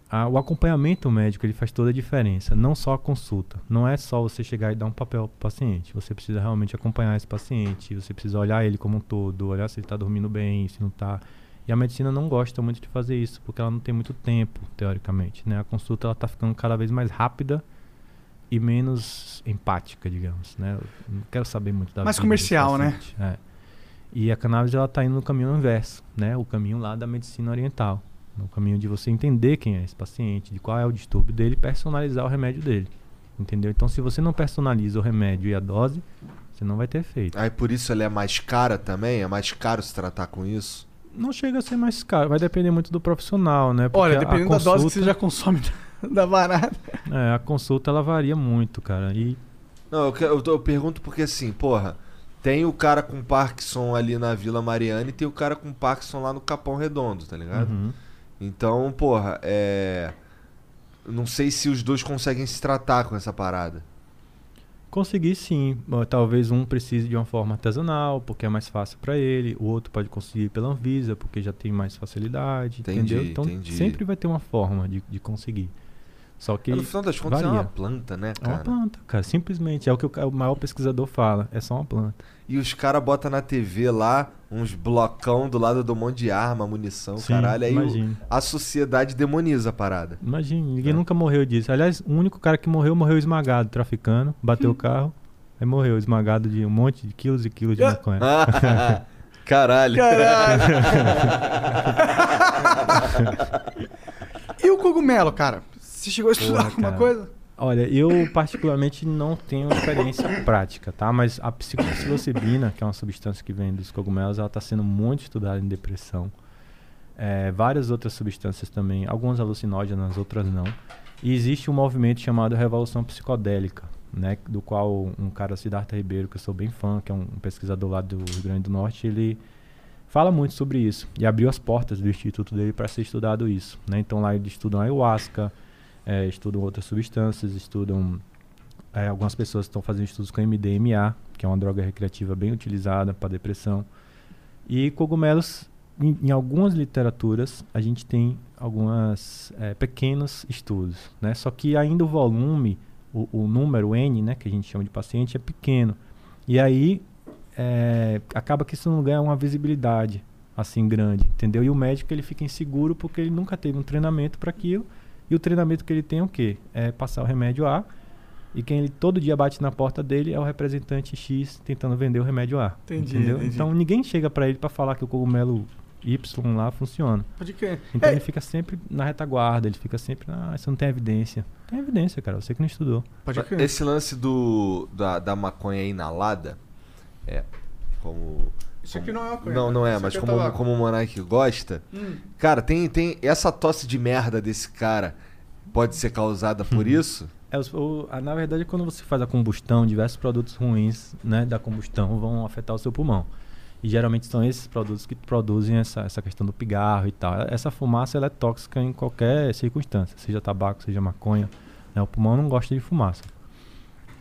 a- o acompanhamento médico ele faz toda a diferença, não só a consulta. Não é só você chegar e dar um papel para o paciente. Você precisa realmente acompanhar esse paciente, você precisa olhar ele como um todo, olhar se ele está dormindo bem, se não está. E a medicina não gosta muito de fazer isso, porque ela não tem muito tempo, teoricamente. Né? A consulta está ficando cada vez mais rápida e menos empática, digamos, né? Eu não quero saber muito da Mais comercial, né? é. E a cannabis ela tá indo no caminho inverso, né? O caminho lá da medicina oriental, no caminho de você entender quem é esse paciente, de qual é o distúrbio dele, e personalizar o remédio dele. Entendeu? Então, se você não personaliza o remédio e a dose, você não vai ter efeito. Aí por isso ela é mais cara também? É mais caro se tratar com isso? Não chega a ser mais caro, vai depender muito do profissional, né? Porque Olha, dependendo da dose que você consulta- já consome da, da barata. É, a consulta ela varia muito, cara. E Não, eu, eu, tô- eu pergunto porque assim, porra, tem o cara com Parkinson ali na Vila Mariana e tem o cara com Parkinson lá no Capão Redondo, tá ligado? Uhum. Então, porra, é. Não sei se os dois conseguem se tratar com essa parada. Conseguir sim. Talvez um precise de uma forma artesanal, porque é mais fácil para ele. O outro pode conseguir pela Anvisa, porque já tem mais facilidade. Entendi, entendeu? Então entendi. sempre vai ter uma forma de, de conseguir. Só que Mas no final das contas é varia. uma planta, né, é uma cara? planta, cara. Simplesmente. É o que o maior pesquisador fala. É só uma planta. E os caras botam na TV lá uns blocão do lado do monte de arma, munição, Sim, caralho. Aí o- a sociedade demoniza a parada. Imagine, ninguém É. nunca morreu disso. Aliás, o único cara que morreu, morreu esmagado, traficando, bateu o carro, aí morreu esmagado de um monte de quilos e quilos de Ah. maconha. caralho. Caralho. e o cogumelo, cara? Você chegou a estudar Porra, alguma cara. coisa? Olha, eu particularmente não tenho experiência prática, tá? Mas a psilocibina, que é uma substância que vem dos cogumelos, ela está sendo muito estudada em depressão. É, várias outras substâncias também, algumas alucinógenas, outras não. E existe um movimento chamado Revolução Psicodélica, né? Do qual um cara, Siddhartha Ribeiro, que eu sou bem fã, que é um pesquisador lá do Rio Grande do Norte, ele fala muito sobre isso. E abriu as portas do instituto dele para ser estudado isso, né? Então lá eles estudam ayahuasca, é, estudam outras substâncias, estudam é, algumas pessoas estão fazendo estudos com MDMA, que é uma droga recreativa bem utilizada para depressão. E cogumelos, em, em algumas literaturas, a gente tem alguns é, pequenos estudos, né? Só que ainda o volume, o, o, número N, né, que a gente chama de paciente, é pequeno. E aí é, acaba que isso não ganha uma visibilidade assim grande, entendeu? E o médico ele fica inseguro porque ele nunca teve um treinamento para aquilo. E o treinamento que ele tem é o quê? É passar o remédio A e quem ele todo dia bate na porta dele é o representante X tentando vender o remédio A. Entendi, entendeu? entendi. Então ninguém chega para ele para falar que o cogumelo Y lá funciona. Pode crer. Então É. ele fica sempre na retaguarda, ele fica sempre, ah, isso não tem evidência. Tem evidência, cara, você que não estudou. Pode crer. Esse lance do, da, da maconha inalada, é, como... Isso aqui não é maconha, Não, não é, mas é como, como o Monark gosta, Hum. cara, tem, tem essa tosse de merda desse cara pode ser causada por Uhum. isso? É, o- a- na verdade, quando você faz a combustão, diversos produtos ruins né, da combustão vão afetar o seu pulmão. E geralmente são esses produtos que produzem essa, essa questão do pigarro e tal. Essa fumaça ela é tóxica em qualquer circunstância, seja tabaco, seja maconha. né? O pulmão não gosta de fumaça.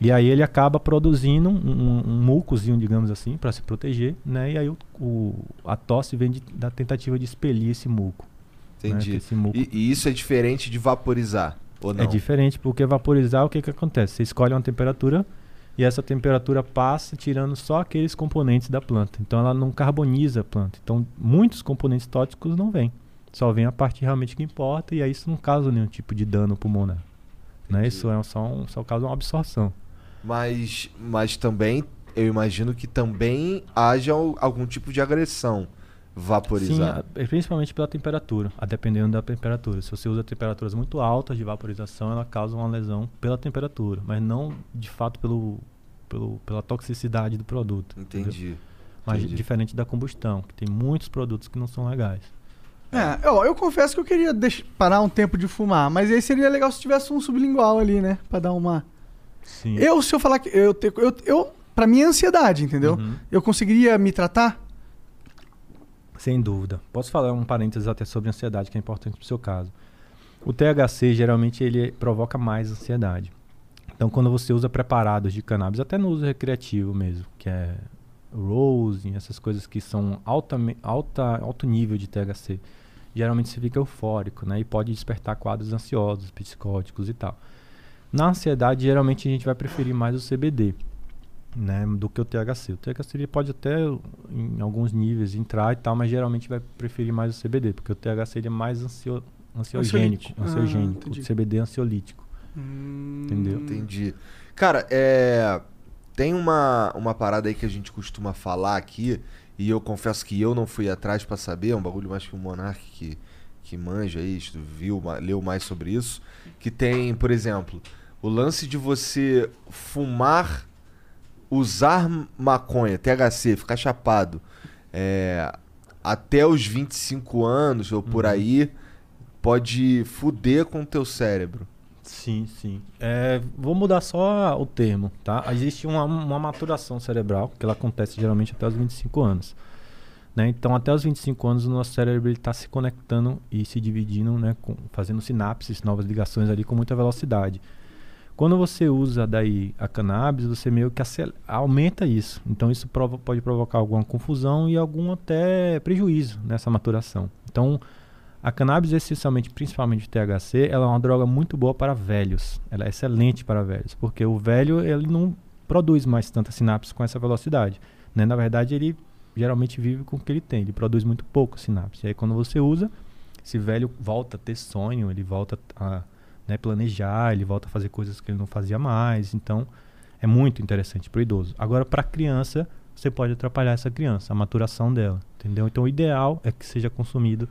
E aí ele acaba produzindo um, um, um mucozinho, digamos assim, para se proteger, né? E aí o, o- a tosse vem de- da tentativa de expelir esse muco. né? Entendi. Que esse muco E, e isso é diferente de vaporizar, ou não? é diferente, porque vaporizar, o que, que acontece? Você escolhe uma temperatura e essa temperatura passa tirando só aqueles componentes da planta. Então ela não carboniza a planta. Então muitos componentes tóxicos não vêm. Só vem a parte realmente que importa e aí isso não causa nenhum tipo de dano pulmonar. Né? Isso é só, um, só causa uma absorção. Mas, mas também, eu imagino que também haja al- algum tipo de agressão Sim, vaporizar. a- principalmente pela temperatura, a dependendo da temperatura. Se você usa temperaturas muito altas de vaporização, ela causa uma lesão pela temperatura, mas não de fato pelo, pelo, pela toxicidade do produto. entendeu? Entendi. Mas Entendi. diferente da combustão, que tem muitos produtos que não são legais. É, ó, eu confesso que eu queria parar um tempo de fumar, mas aí seria legal se tivesse um sublingual ali, né? Pra dar uma. Sim. Eu, se eu falar que. Eu, te- eu, eu, pra mim é ansiedade, entendeu? Uhum. Eu conseguiria me tratar? Sem dúvida. Posso falar um parênteses até sobre ansiedade, que é importante para o seu caso. O THC, geralmente, ele provoca mais ansiedade. Então, quando você usa preparados de cannabis, até no uso recreativo mesmo, que é rose, essas coisas que são alta, alta, alto nível de THC, geralmente você fica eufórico, né? E pode despertar quadros ansiosos, psicóticos e tal. Na ansiedade, geralmente a gente vai preferir mais o CBD, né, do que o THC. O THC ele pode até em alguns níveis entrar e tal, mas geralmente vai preferir mais o CBD, porque o THC ele é mais ansio, ansiogênico, Ansiolítico. Ah, ansiogênico. entendi. o CBD é ansiolítico. Entendeu? Entendi. Cara, é. Tem uma, uma parada aí que a gente costuma falar aqui, e eu confesso que eu não fui atrás pra saber, é um bagulho mais que o Monark que, que manja aí, estu- viu, leu mais sobre isso. Que tem, por exemplo, o lance de você fumar, usar maconha, THC, ficar chapado, é, até os 25 anos ou por Uhum. aí, pode fuder com o teu cérebro. Sim, sim. É, vou mudar só o termo, tá? Existe uma, uma maturação cerebral, que ela acontece geralmente até os 25 anos. Né? Então, até os 25 anos, o nosso cérebro está se conectando e se dividindo, né? com- fazendo sinapses, novas ligações ali com muita velocidade. Quando você usa daí a cannabis, você meio que aumenta isso. Então, isso pode provocar alguma confusão e algum até prejuízo nessa maturação. Então, a cannabis, essencialmente, principalmente o THC, ela é uma droga muito boa para velhos. Ela é excelente para velhos, porque o velho ele não produz mais tanta sinapse com essa velocidade. Né? Na verdade, ele geralmente vive com o que ele tem. Ele produz muito pouco sinapse. Aí, quando você usa, esse velho volta a ter sonho, ele volta a né, planejar, ele volta a fazer coisas que ele não fazia mais. Então, é muito interessante para o idoso. Agora, para a criança, você pode atrapalhar essa criança, a maturação dela. Entendeu? Então, o ideal é que seja consumido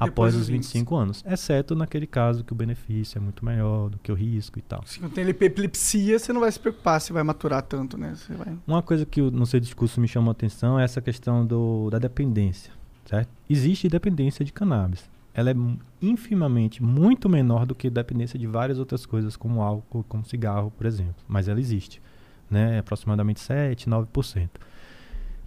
após os 25 anos. Exceto naquele caso que o benefício é muito maior do que o risco e tal. Se não tem epilepsia, você não vai se preocupar se vai maturar tanto, né? Você vai... Uma coisa que o- no seu discurso me chamou a atenção é essa questão do, da dependência, certo? Existe dependência de cannabis. Ela é infimamente muito menor do que a dependência de várias outras coisas, como álcool, como cigarro, por exemplo. Mas ela existe, né? É aproximadamente 7, 9%.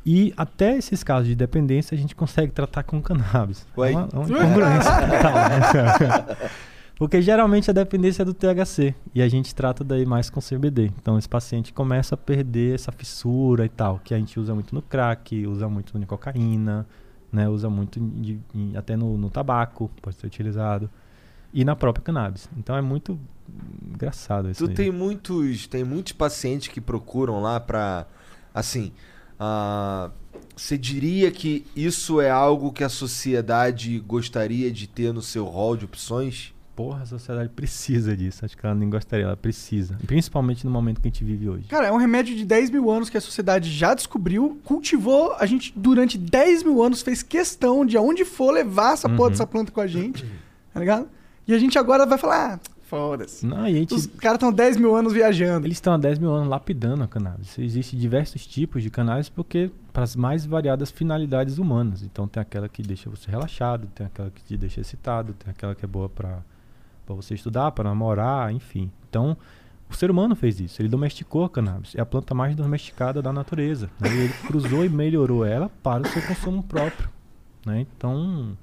E até esses casos de dependência a gente consegue tratar com cannabis. Ué? É uma, é uma incongruência total, né? Porque geralmente a dependência é do THC e a gente trata daí mais com CBD. Então esse paciente começa a perder essa fissura e tal, que a gente usa muito no crack, usa muito na cocaína, né? Usa muito de- até no, no tabaco, pode ser utilizado. E na própria cannabis. Então é muito engraçado isso Tu aí. tem muitos, tem muitos pacientes que procuram lá pra. Assim. Ah, Você diria que isso é algo que a sociedade gostaria de ter no seu rol de opções? Porra, a sociedade precisa disso. Acho que ela nem gostaria, ela precisa. Principalmente no momento que a gente vive hoje. Cara, é um remédio de 10 mil anos que a sociedade já descobriu, cultivou, a gente durante 10 mil anos fez questão de aonde for levar essa porra Uhum. dessa planta com a gente, tá ligado? E a gente agora vai falar, ah, foda-se. Não, e gente, Os caras estão 10 mil anos viajando. Eles estão há 10 mil anos lapidando a cannabis. Existem diversos tipos de cannabis porque para as mais variadas finalidades humanas. Então tem aquela que deixa você relaxado, tem aquela que te deixa excitado, tem aquela que é boa para você estudar, para namorar, enfim. Então o ser humano fez isso. Ele domesticou a cannabis. É a planta mais domesticada da natureza. né? E ele cruzou e melhorou ela para o seu consumo próprio. né? Então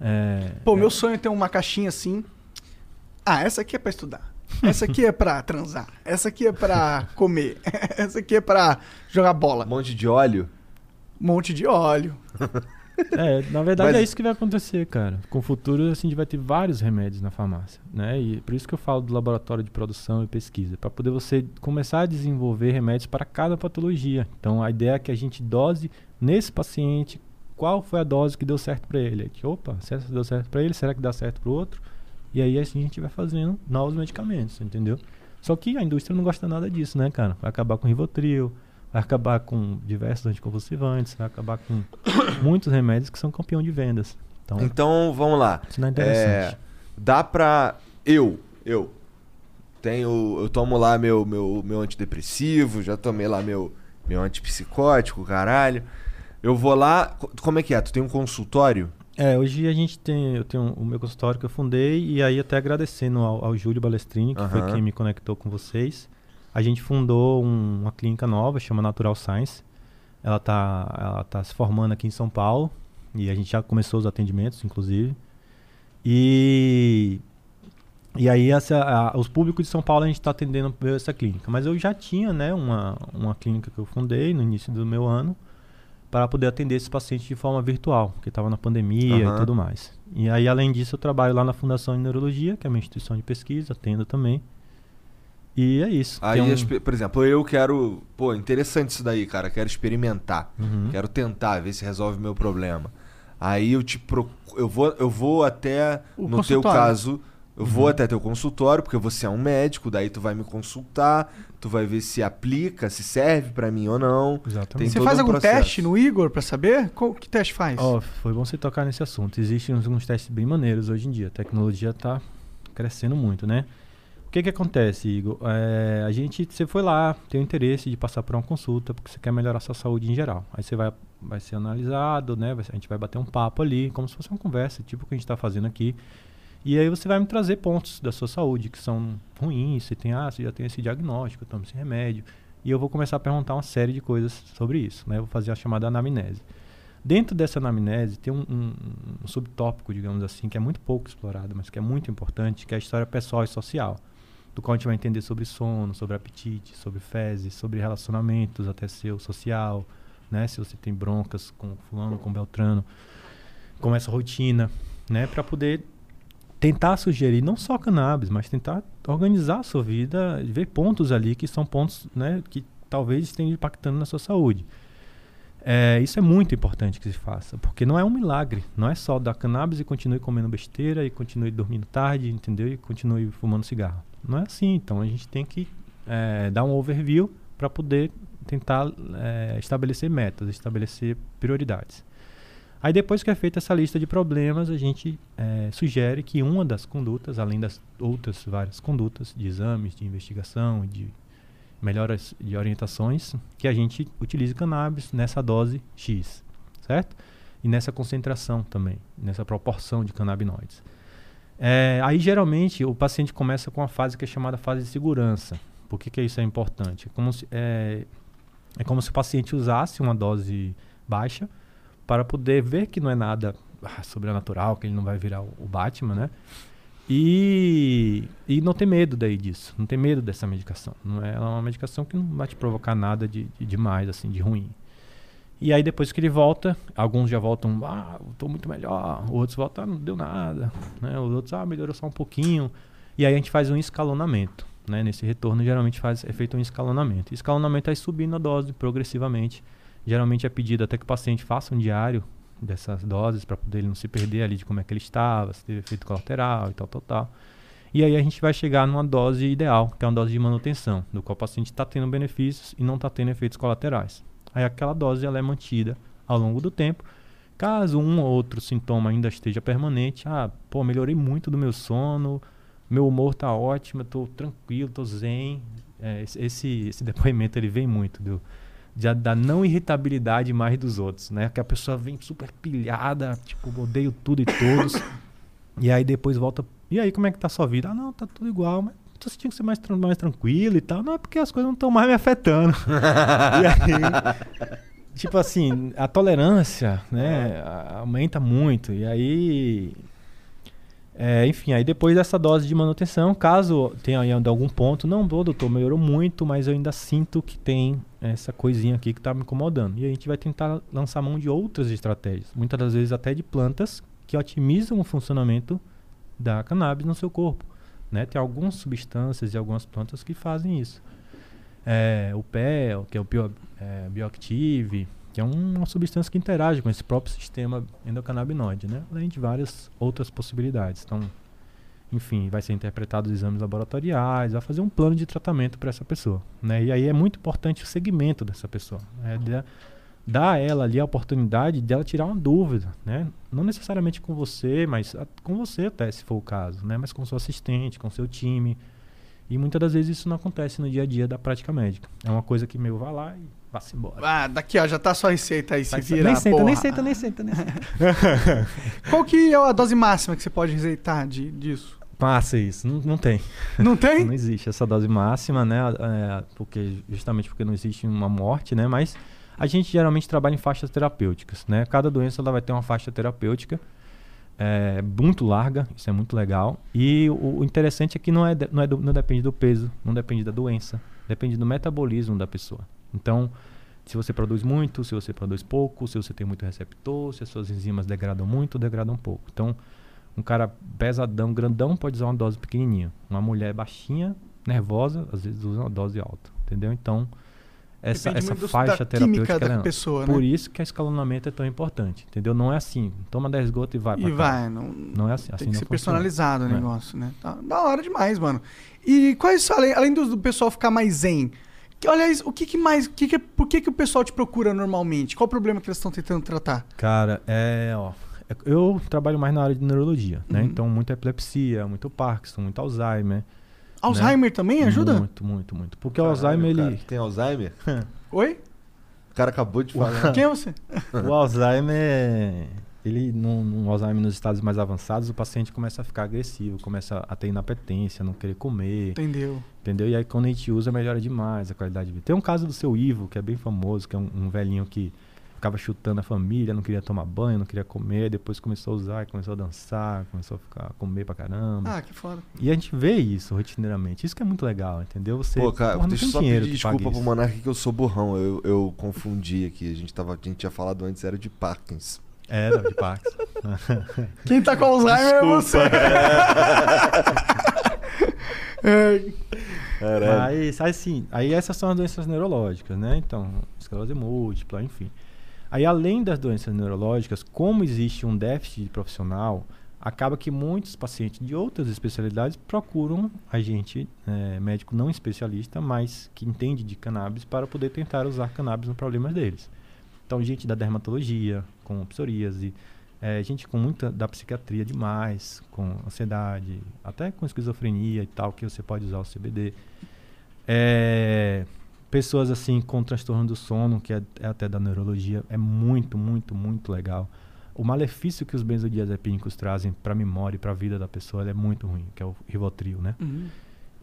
é, Pô, é- meu sonho é ter uma caixinha assim. Ah, essa aqui é pra estudar. Essa aqui é pra transar. Essa aqui é pra comer. Essa aqui é pra jogar Um bola. monte de óleo? monte de óleo. É, na verdade Mas- é isso que vai acontecer, cara. Com o futuro, assim, a gente vai ter vários remédios na farmácia, né? E por isso que eu falo do laboratório de produção e pesquisa, para poder você começar a desenvolver remédios para cada patologia. Então, a ideia é que a gente dose nesse paciente qual foi a dose que deu certo para ele. Aí, que, opa, se essa deu certo para ele, será que dá certo para o outro? E aí assim a gente vai fazendo novos medicamentos, entendeu? Só que a indústria não gosta nada disso, né, cara? Vai acabar com Rivotril, vai acabar com diversos anticonvulsivantes, vai acabar com muitos remédios que são campeão de vendas. Então, Então, vamos lá. isso não é interessante. É, dá pra. Eu, eu. Tenho. Eu tomo lá meu, meu, meu antidepressivo, já tomei lá meu, meu antipsicótico, caralho. Eu vou lá. co- Como é que é? Tu tem um consultório? É, hoje a gente tem, eu tenho o meu consultório que eu fundei e aí até agradecendo ao, ao Júlio Balestrini, que foi Aham. quem me conectou com vocês. A gente fundou um- uma clínica nova, chama Natural Science. Ela tá, ela tá se formando aqui em São Paulo e a gente já começou os atendimentos, inclusive. E e aí essa, a- os públicos de São Paulo a gente está atendendo essa clínica. Mas eu já tinha, né, uma, uma clínica que eu fundei no início do meu ano para poder atender esses pacientes de forma virtual, porque estava na pandemia Aham. e tudo mais. E aí, além disso, eu trabalho lá na Fundação de Neurologia, que é uma instituição de pesquisa, atendo também. E é isso. Aí, um- por exemplo, eu quero. Pô, interessante isso daí, cara. Quero experimentar. Uhum. Quero tentar ver se resolve o meu problema. Aí eu te procu... eu vou eu vou até O no teu caso, eu Uhum. vou até teu consultório, porque você é um médico, daí tu vai me consultar, tu vai ver se aplica, se serve pra mim ou não. Exatamente. Tem Você todo faz um algum processo. teste no Igor pra saber? Qual, que teste faz? Ó, foi bom você tocar nesse assunto. Existem uns, uns testes bem maneiros hoje em dia. A tecnologia está crescendo muito, né? O que que acontece, Igor? É, a gente, você foi lá, tem o interesse de passar por uma consulta, porque você quer melhorar a sua saúde em geral. Aí você vai, vai ser analisado, né? Vai ser- a gente vai bater um papo ali, como se fosse uma conversa, tipo o que a gente está fazendo aqui. E aí você vai me trazer pontos da sua saúde que são ruins, você tem, ah, você já tem esse diagnóstico, toma esse remédio. E eu vou começar a perguntar uma série de coisas sobre isso, né? Eu vou fazer a chamada anamnese. Dentro dessa anamnese tem um, um- um subtópico, digamos assim, que é muito pouco explorado, mas que é muito importante, que é a história pessoal e social. Do qual a gente vai entender sobre sono, sobre apetite, sobre fezes, sobre relacionamentos, até seu social, né? Se você tem broncas com fulano, com beltrano, como essa rotina, né? Para poder tentar sugerir não só cannabis, mas tentar organizar a sua vida, ver pontos ali que são pontos, né? Que talvez estejam impactando na sua saúde. É, isso é muito importante que se faça, porque não é um milagre. Não é só dar cannabis e continue comendo besteira e continue dormindo tarde, entendeu? E continue fumando cigarro. Não é assim. Então a gente tem que é, dar um overview para poder tentar é, estabelecer metas, estabelecer prioridades. Aí depois que é feita essa lista de problemas, a gente é, sugere que uma das condutas, além das outras várias condutas de exames, de investigação, de melhoras de orientações, que a gente utilize cannabis nessa dose X, certo? E nessa concentração também, nessa proporção de canabinoides. É, aí geralmente o paciente começa com a fase que é chamada fase de segurança. Por que, que isso é importante? É como, se, é, é como se o paciente usasse uma dose baixa para poder ver que não é nada ah, sobrenatural, que ele não vai virar o, Batman, né? E, e não ter medo daí disso, não ter medo dessa medicação. Não é, ela é uma medicação que não vai te provocar nada de, de demais, assim, de ruim. E aí depois que ele volta, alguns já voltam, ah, estou muito melhor, outros voltam, ah, não deu nada, né? Os outros, ah, melhorou só um pouquinho. E aí a gente faz um escalonamento, né? Nesse retorno geralmente faz, é feito um escalonamento. Escalonamento é subindo a dose progressivamente. Geralmente é pedido até que o paciente faça um diário dessas doses para poder ele não se perder ali de como é que ele estava, se teve efeito colateral e tal, tal, tal. E aí a gente vai chegar numa dose ideal, que é uma dose de manutenção, do qual o paciente está tendo benefícios e não está tendo efeitos colaterais. Aí aquela dose ela é mantida ao longo do tempo. Caso um ou outro sintoma ainda esteja permanente, ah, pô, melhorei muito do meu sono, meu humor tá ótimo, estou tranquilo, estou zen. É, esse, esse depoimento ele vem muito do, de, da não irritabilidade mais dos outros, né? Que a pessoa vem super pilhada, tipo, odeio tudo e todos. e aí depois volta. E aí, como é que tá a sua vida? Ah, não, tá tudo igual, mas você tinha que ser mais, mais tranquilo e tal. Não, é porque as coisas não estão mais me afetando. e aí, tipo assim, a tolerância, né, aumenta muito. E aí é, enfim, aí depois dessa dose de manutenção, caso tenha ainda algum ponto, não, doutor, melhorou muito, mas eu ainda sinto que tem essa coisinha aqui que está me incomodando. E a gente vai tentar lançar mão de outras estratégias, muitas das vezes até de plantas que otimizam o funcionamento da cannabis no seu corpo. Né? Tem algumas substâncias e algumas plantas que fazem isso. É, o PEL, que é o Bio, é, Bioactive, que é uma substância que interage com esse próprio sistema endocannabinoide, né? além de várias outras possibilidades. Então, enfim, vai ser interpretado os exames laboratoriais, vai fazer um plano de tratamento para essa pessoa. Né? E aí é muito importante o segmento dessa pessoa. Né? De, dar a ela ali a oportunidade dela tirar uma dúvida, né? Não necessariamente com você, mas a, com você até, se for o caso, né? Mas com seu assistente, com seu time. E muitas das vezes isso não acontece no dia a dia da prática médica. É uma coisa que meu vai lá e Vá-se embora. Ah, daqui, ó, já tá só receita aí, se vira. Nem senta, nem senta, nem senta, nem senta. Qual que é a dose máxima que você pode receitar de, disso? Passa isso, não, não tem. Não tem? não existe essa dose máxima, né? É, porque, justamente porque não existe uma morte, né? Mas a gente geralmente trabalha em faixas terapêuticas, né? Cada doença ela vai ter uma faixa terapêutica é, muito larga, isso é muito legal. E o, o interessante é que não, é, não, é do, não depende do peso, não depende da doença, depende do metabolismo da pessoa. Então, se você produz muito, se você produz pouco, se você tem muito receptor, se as suas enzimas degradam muito, degradam pouco. Então, um cara pesadão, grandão, pode usar uma dose pequenininha. Uma mulher baixinha, nervosa, às vezes usa uma dose alta, entendeu? Então, essa, essa faixa terapêutica da pessoa, né? Por isso que o escalonamento é tão importante, entendeu? Não é assim, toma 10 gotas e vai E vai, não, não é assim. Tem assim que ser funciona. personalizado o É. negócio, né? Tá, da hora demais, mano. E quais, além, além do, do pessoal ficar mais zen, que, olha, o que, que mais, o que que, por que, que o pessoal te procura normalmente? Qual o problema que eles estão tentando tratar? Cara, é, ó, é- eu trabalho mais na área de neurologia, né? Uhum. Então, muito epilepsia, muito Parkinson, muito Alzheimer. Alzheimer também ajuda? Muito, muito, muito. Porque o Caralho, Alzheimer, cara, ele... Tem Alzheimer? Oi? O cara acabou de falar. Quem é você? o Alzheimer, ele, no, no Alzheimer nos estados mais avançados, o paciente começa a ficar agressivo, começa a ter inapetência, não querer comer, Entendeu? entendeu? E aí quando a gente usa, melhora demais a qualidade de vida. Tem um caso do seu Ivo, que é bem famoso, que é um, um velhinho que ficava chutando a família, não queria tomar banho, não queria comer, depois começou a usar, e começou a dançar, começou a ficar, comer pra caramba. Ah, que foda. E a gente vê isso rotineiramente. Isso que é muito legal, entendeu? Você Pô, cara, porra, deixa eu só dinheiro pedir desculpa pro. Monark que eu sou burrão. Eu, eu confundi aqui. A gente, tava, a gente tinha falado antes, era de Parkinson. É, não, de Parkinson. Quem tá com Alzheimer é você. É, Mas, assim, aí essas são as doenças neurológicas, né? Então, esclerose múltipla, enfim. Aí, além das doenças neurológicas, como existe um déficit de profissional, acaba que muitos pacientes de outras especialidades procuram a gente, eh, médico não especialista, mas que entende de cannabis, para poder tentar usar cannabis nos problemas deles. Então, gente da dermatologia, com psoríase, eh, gente com muita da psiquiatria demais, com ansiedade, até com esquizofrenia e tal, que você pode usar o CBD. É, pessoas assim com transtorno do sono, que é, é até da neurologia, é muito, muito, muito legal. O malefício que os benzodiazepínicos trazem para a memória e para a vida da pessoa é muito ruim, que é o Rivotril, né? Uhum.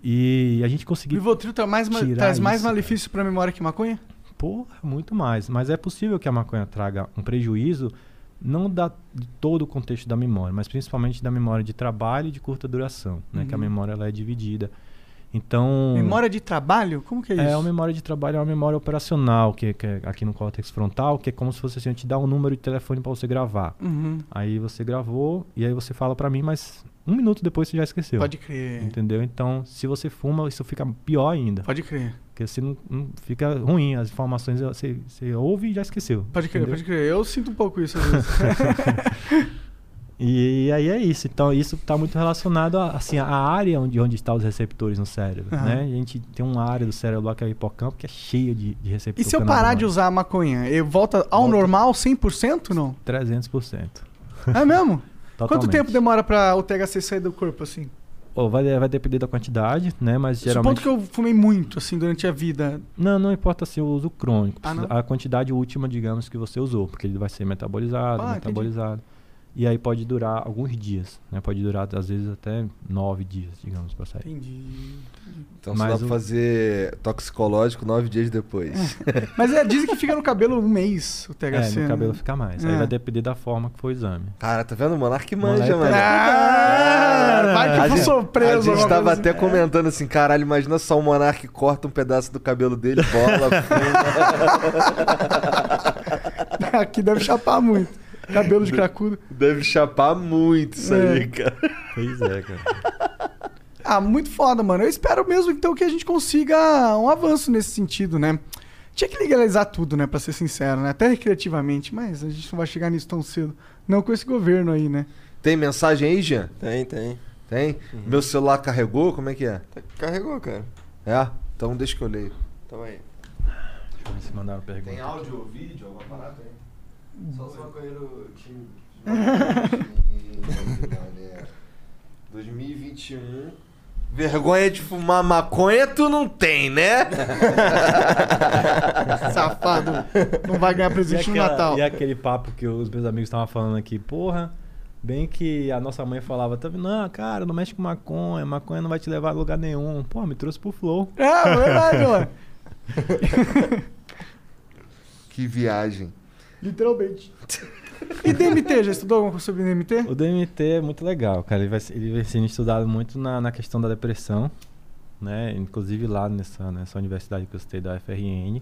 E a gente O conseguiu Rivotril tá mais, traz mais isso, malefício pra memória que maconha? Porra, muito mais. Mas é possível que a maconha traga um prejuízo não da, de todo o contexto da memória, mas principalmente da memória de trabalho e de curta duração, né? Que a Uhum. memória ela é dividida. Então, Memória de trabalho? Como que é isso? é, a memória de trabalho é uma memória operacional, que, que é aqui no córtex frontal, que é como se fosse assim, eu te dar um número de telefone para você gravar. Uhum. Aí você gravou e aí você fala para mim, mas um minuto depois você já esqueceu. Pode crer. Entendeu? Então, se você fuma, isso fica pior ainda. Pode crer. Porque você não, não- fica ruim, as informações você, você ouve e já esqueceu. Pode crer, entendeu? pode crer. Eu sinto um pouco isso às vezes. E, aí é isso. Então, isso está muito relacionado a, assim, a área onde, onde estão os receptores no cérebro. Aham. Né? A gente tem uma área do cérebro lá que é o hipocampo, que é cheia de, de e receptores. se eu parar de usar a maconha, eu volta ao Volta. normal 100% não? 300%. É mesmo? Quanto tempo demora pra o THC sair do corpo assim? Ô, vai, vai depender da quantidade, né? Mas geralmente. Supondo que eu fumei muito assim durante a vida. Não, não importa se eu uso crônico. Ah, a quantidade última, digamos, que você usou. Porque ele vai ser metabolizado, Ah, entendi. E aí pode durar alguns dias, né? Pode durar, às vezes, até nove dias, digamos, pra sair. Entendi. Então só Mas dá pra o- fazer toxicológico nove dias depois. Mas é, dizem que fica no cabelo um mês o É, THC. no cabelo né? fica mais. É. Aí vai depender da forma que foi o exame. Cara, tá vendo? O Monark manja, é- mano. Ah, vai que A eu gente- sou preso. A gente tava coisa até assim. comentando assim, caralho, imagina só o Monark corta um pedaço do cabelo dele, bola, fuma. Aqui deve chapar muito. Cabelo de cracudo. Deve chapar muito isso aí, É. cara. Pois é, cara. Ah, muito foda, mano. Eu espero mesmo então que a gente consiga um avanço nesse sentido, né? Tinha que legalizar tudo, né? Pra ser sincero, né? Até recreativamente, mas a gente não vai chegar nisso tão cedo. Não com esse governo aí, né? Tem mensagem aí, Jean? Tem, tem. Tem? Meu celular carregou? Como é que é? Tá- Carregou, cara. É? Então deixa que eu leio. Tamo aí. Deixa eu ver se mandaram pergunta. áudio ou vídeo? Alguma parada aí? Só os maconheiros tímidos. 2021. Vergonha de fumar maconha tu não tem, né? Safado. Não vai ganhar presente no Natal. e aquele papo que os meus amigos estavam falando aqui, porra, bem que a nossa mãe falava, tá vendo? Não, cara, não mexe com maconha, maconha não vai te levar a lugar nenhum. Pô, me trouxe pro flow. É, verdade, mano. Que viagem. Literalmente. E DMT? Já estudou alguma coisa sobre DMT? O DMT é muito legal, cara. Ele vai, ele vai sendo estudado muito na, na questão da depressão, né? Inclusive lá nessa, nessa universidade que eu citei da FRN,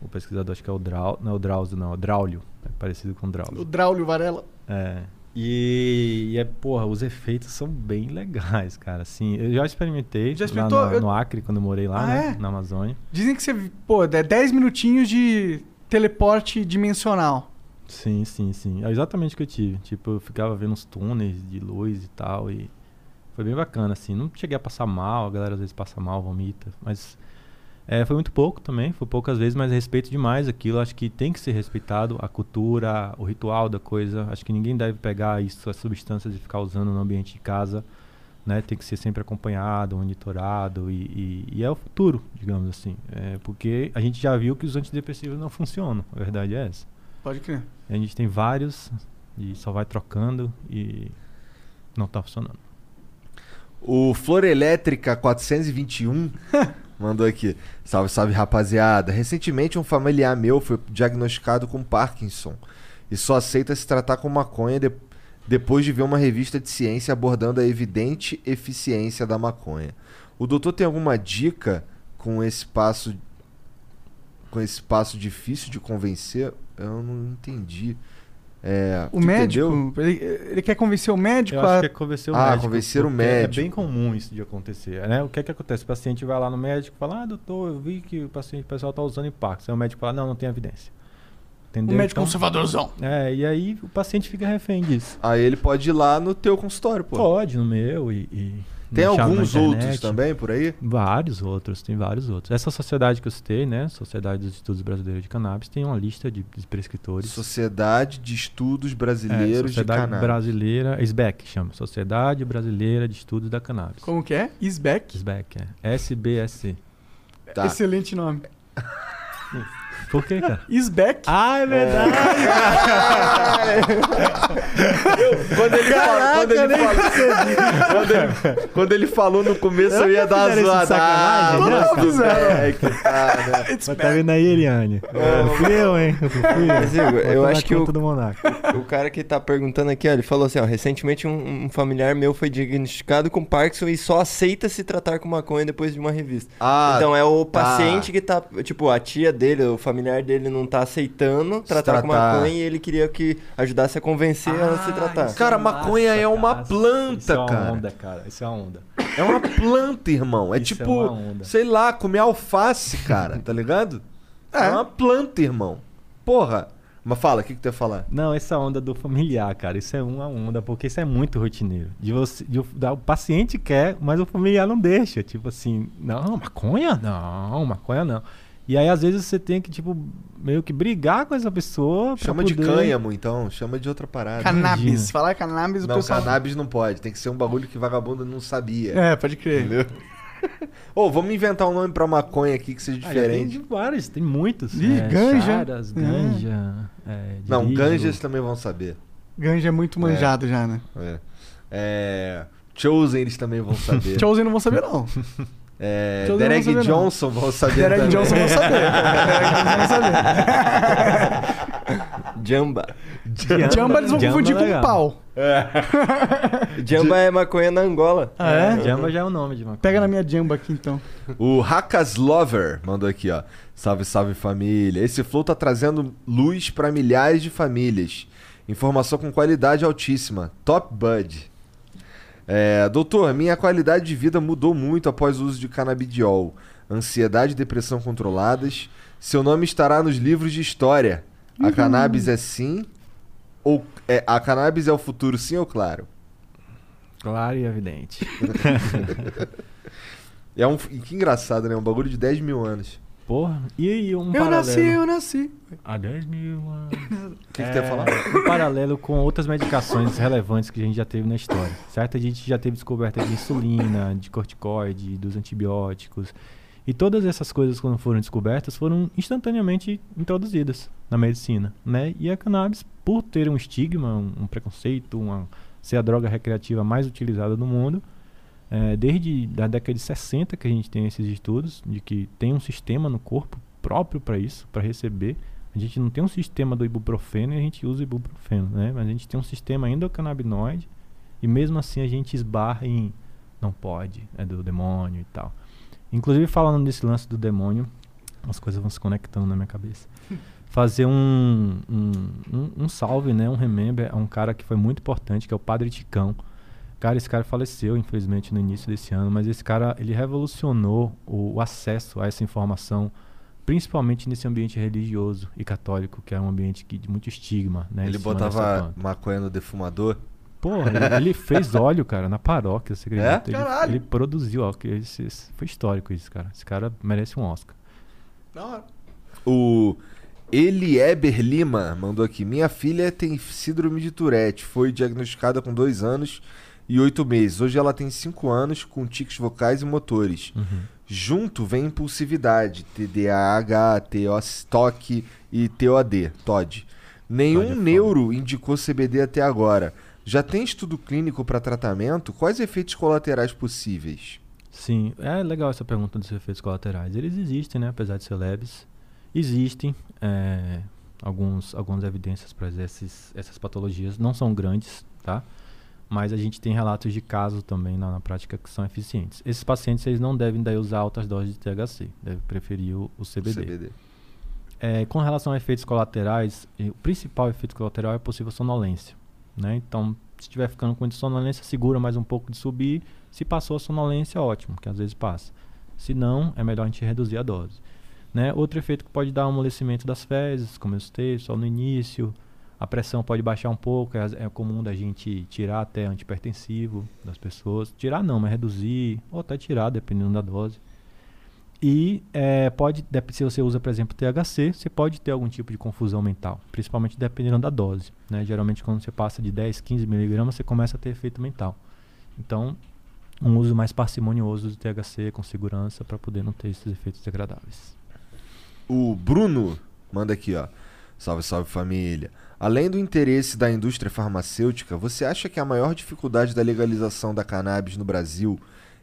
o pesquisador acho que é o Drau, não é o Drauzio, não, é o Draulio, é parecido com o O Drauzio. Draulio Varela. É. E, e é, porra, os efeitos são bem legais, cara. Assim, eu já experimentei Já lá experimentou? no, Eu- no Acre, quando eu morei lá, Ah, né? é? Na Amazônia. Dizem que você, pô, é 10 minutinhos de teleporte dimensional. Sim, sim, sim. É exatamente o que eu tive. Tipo, eu ficava vendo uns túneis de luz e tal. E foi bem bacana, assim. Não cheguei a passar mal, a galera às vezes passa mal, vomita. Mas é, foi muito pouco também, foi poucas vezes, mas respeito demais aquilo. Acho que tem que ser respeitado a cultura, o ritual da coisa. Acho que ninguém deve pegar isso, as substâncias e ficar usando no ambiente de casa. Né? Tem que ser sempre acompanhado, monitorado. E, e- e é o futuro, digamos assim. É, porque a gente já viu que os antidepressivos não funcionam. A verdade é essa. Pode crer. A gente tem vários e só vai trocando e não tá funcionando. O Flor Elétrica 421 mandou aqui. Salve, salve, rapaziada. Recentemente um familiar meu foi diagnosticado com Parkinson e só aceita se tratar com maconha de- depois de ver uma revista de ciência abordando a evidente eficiência da maconha. O doutor tem alguma dica com esse passo com esse passo difícil de convencer? Eu não entendi. É, O médico, ele, ele quer convencer o médico Eu a... acho que é convencer o Ah, médico. convencer o porque médico. É bem comum isso de acontecer. Né? O que é que acontece? O paciente vai lá no médico e fala: Ah, doutor, eu vi que o, paciente, o pessoal tá usando impacto. Aí o médico fala: Não, não tem evidência. O Entendeu? médico Então, conservadorzão. É, e aí o paciente fica refém disso. Aí ele pode ir lá no teu consultório, pô. Pode, no meu e. e Tem alguns outros também por aí? Vários outros, tem vários outros. Essa sociedade que eu citei, né? Sociedade dos Estudos Brasileiros de Cannabis, tem uma lista de, de prescritores. Sociedade de Estudos É, Brasileiros de Sociedade Cannabis. Brasileira, SBEC chama, Sociedade Brasileira de Estudos da Cannabis. Como que é? Isbeck. SBEC, é. SBSC. Tá. Excelente nome. Por quê, cara? Isbeck. Ah, é verdade. Quando ele, fala, quando, ele falou, quando, ele, quando ele falou no começo, eu ia dar uma zoada. Ah, mas Fizeram. é que tá, né? Mas tá back. vendo aí, Eliane? Fui eu, hein? Fui eu. Mas, Igor, Vou eu acho que o-. O cara que tá perguntando aqui, ó, ele falou assim, ó, recentemente um, um familiar meu foi diagnosticado com Parkinson e só aceita se tratar com maconha depois de uma revista. Ah, então é o tá. paciente que tá, tipo, a tia dele, o familiar dele não tá aceitando tratar com tratar. maconha e ele queria que ajudasse a convencer ela a se tratar. isso- Cara, maconha é uma planta, isso é uma cara. onda, cara. Isso é uma onda. É uma planta, irmão. É Isso é tipo, onda. sei lá, comer alface, cara, tá ligado? É, É. uma planta, irmão. Porra. Mas fala, o que, que tu ia falar? Não, essa onda do familiar, cara, isso é uma onda, porque isso é muito rotineiro. De você, de, da- o paciente quer, mas o familiar não deixa. Tipo assim, não, maconha? Não, maconha não. E aí, às vezes, você tem que, tipo, meio que brigar com essa pessoa. Chama de poder- cânhamo, então. Chama de outra parada. Cannabis. Imagina. Falar cannabis, o Não, pessoal... cannabis não pode. Tem que ser um bagulho que vagabundo não sabia. É, pode crer. Entendeu? Ô, vamos inventar um nome pra maconha aqui que seja Ah, já tem diferente. de vários, tem muitos. Ih, é, ganja. charas, ganja. é, Não, dirígio. ganjas também vão saber. Ganja é muito manjado já, né? É. É, Chosen eles também vão saber. Chosen não vou saber, não. É, Derek. Johnson vão saber. Derek também. Johnson vão saber. Derek Johnson vão saber. Jamba. Jamba eles vão Jamba confundir é com legal. pau. Jamba é maconha na Angola. Ah, é? Jamba já é o nome de uma Pega na minha jamba aqui, então. O Hakas Lover mandou aqui, ó. Salve, salve família. Esse flow tá trazendo luz pra milhares de famílias. Informação com qualidade altíssima. Top Bud. É, doutor, minha qualidade de vida mudou muito após o uso de canabidiol. Ansiedade e depressão controladas. Seu nome estará nos livros de história. A cannabis é sim ou é, a cannabis é o futuro, sim ou claro? Claro e evidente. É um, que engraçado, né? Um bagulho de 10 mil anos. Porra, e aí um Eu paralelo... nasci, eu nasci. Há 10 mil anos. O que, que tu ia falar? Um paralelo com outras medicações relevantes que a gente já teve na história. Certo? A gente já teve descoberta de insulina, de corticoide, dos antibióticos. E todas essas coisas, quando foram descobertas, foram instantaneamente introduzidas na medicina. Né? E a cannabis, por ter um estigma, um, um preconceito, uma, ser a droga recreativa mais utilizada no mundo, é, desde a década de 60 que a gente tem esses estudos, de que tem um sistema no corpo próprio para isso, para receber. A gente não tem um sistema do ibuprofeno e a gente usa ibuprofeno, né? Mas a gente tem um sistema endocannabinoide e mesmo assim a gente esbarra em não pode, é do demônio e tal. Inclusive falando desse lance do demônio, as coisas vão se conectando na minha cabeça. Fazer um, um, um, um salve, né? Um remember a um cara que foi muito importante, que é o Padre Ticão. Cara, esse cara faleceu, infelizmente, no início desse ano, mas esse cara, ele revolucionou o, o acesso a essa informação, principalmente nesse ambiente religioso e católico, que é um ambiente que, de muito estigma, né? Ele botava maconha no defumador. Porra, ele, ele fez óleo, cara, na paróquia, você acredita? Ele, Caralho. ele produziu óleo, que esse- esse- foi histórico isso, cara. Esse cara merece um Oscar. Da hora. O Elieber Lima mandou aqui. Minha filha tem síndrome de Tourette. Foi diagnosticada com dois anos e oito meses. Hoje ela tem cinco anos, com tiques vocais e motores. Junto vem impulsividade, TDAH, TO, TOC e TOD, TOD. Nenhum TOD é neuro indicou CBD até agora. Já tem estudo clínico para tratamento? Quais efeitos colaterais possíveis? Sim, é legal essa pergunta dos efeitos colaterais. Eles existem, né? Apesar de ser leves. Existem é, alguns, algumas evidências para essas patologias. Não são grandes, tá? Mas a gente tem relatos de casos também na, na prática que são eficientes. Esses pacientes eles não devem daí usar altas doses de THC. Devem preferir o, o CBD. CBD. É, com relação a efeitos colaterais, o principal efeito colateral é a possível sonolência. Né? Então, se estiver ficando com sonolência, segura mais um pouco de subir. Se passou a sonolência, ótimo, que às vezes passa. Se não, é melhor a gente reduzir a dose. Né? Outro efeito que pode dar um amolecimento das fezes, como eu citei, só no início. A pressão pode baixar um pouco, é, é comum da gente tirar até antipertensivo das pessoas. Tirar não, mas reduzir, ou até tirar, dependendo da dose. E eh, pode, se você usa, por exemplo, THC, você pode ter algum tipo de confusão mental, principalmente dependendo da dose. Né? Geralmente, quando você passa de 10, 15 miligramas, você começa a ter efeito mental. Então, um uso mais parcimonioso do THC com segurança para poder não ter esses efeitos desagradáveis. O Bruno manda aqui, ó. Salve, salve família. Além do interesse da indústria farmacêutica, você acha que a maior dificuldade da legalização da cannabis no Brasil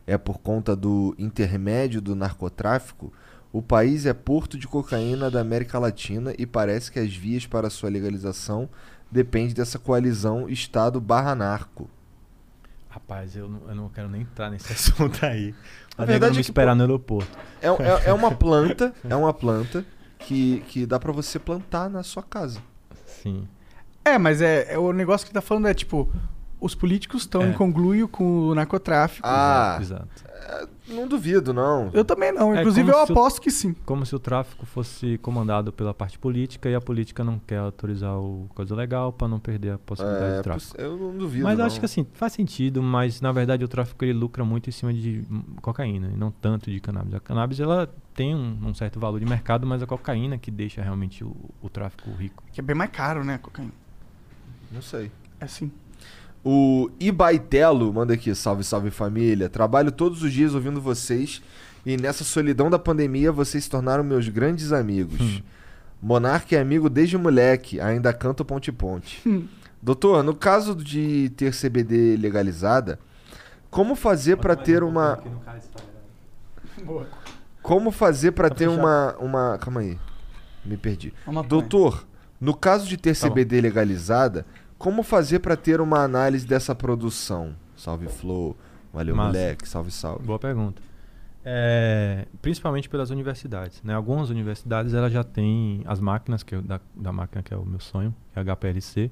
é por conta do intermédio do narcotráfico? O país é porto de cocaína da América Latina e parece que as vias para sua legalização dependem dessa coalizão Estado barra narco. Rapaz, eu não, eu não quero nem entrar nesse assunto aí. A A verdade é que, esperar no aeroporto. É, é, é uma planta, é uma planta que, que dá pra você plantar na sua casa. Sim. É, mas é, é o negócio que tá falando é tipo, os políticos estão É. em conluio com o narcotráfico. Ah, Exato. Não duvido, não. Eu também não. É Inclusive, eu se o- aposto que sim. Como se o tráfico fosse comandado pela parte política e a política não quer autorizar o coisa legal pra não perder a possibilidade É, de tráfico. eu não duvido. Mas não. acho que assim, faz sentido, mas na verdade o tráfico ele lucra muito em cima de cocaína e não tanto de cannabis. A cannabis ela tem um, um certo valor de mercado, mas a cocaína que deixa realmente o, o tráfico rico. Que é bem mais caro, né, cocaína? Não sei. É sim. O Ibaitelo manda aqui, salve, salve família. Trabalho todos os dias ouvindo vocês e nessa solidão da pandemia vocês se tornaram meus grandes amigos. Hum. Monarque é amigo desde moleque, ainda canta ponte ponte. Hum. Doutor, no caso de ter CBD legalizada, como fazer pra ter uma Boa. como fazer pra Tá ter uma uma calma aí. Me perdi. Uma Doutor, no caso de ter Tá bom. CBD legalizada, como fazer pra ter uma análise dessa produção? Salve Flow, valeu Massa. moleque, salve salve. Boa pergunta. É, principalmente pelas universidades. Né? Algumas universidades ela já têm as máquinas, que eu- da, da máquina que é o meu sonho, que é a HPLC,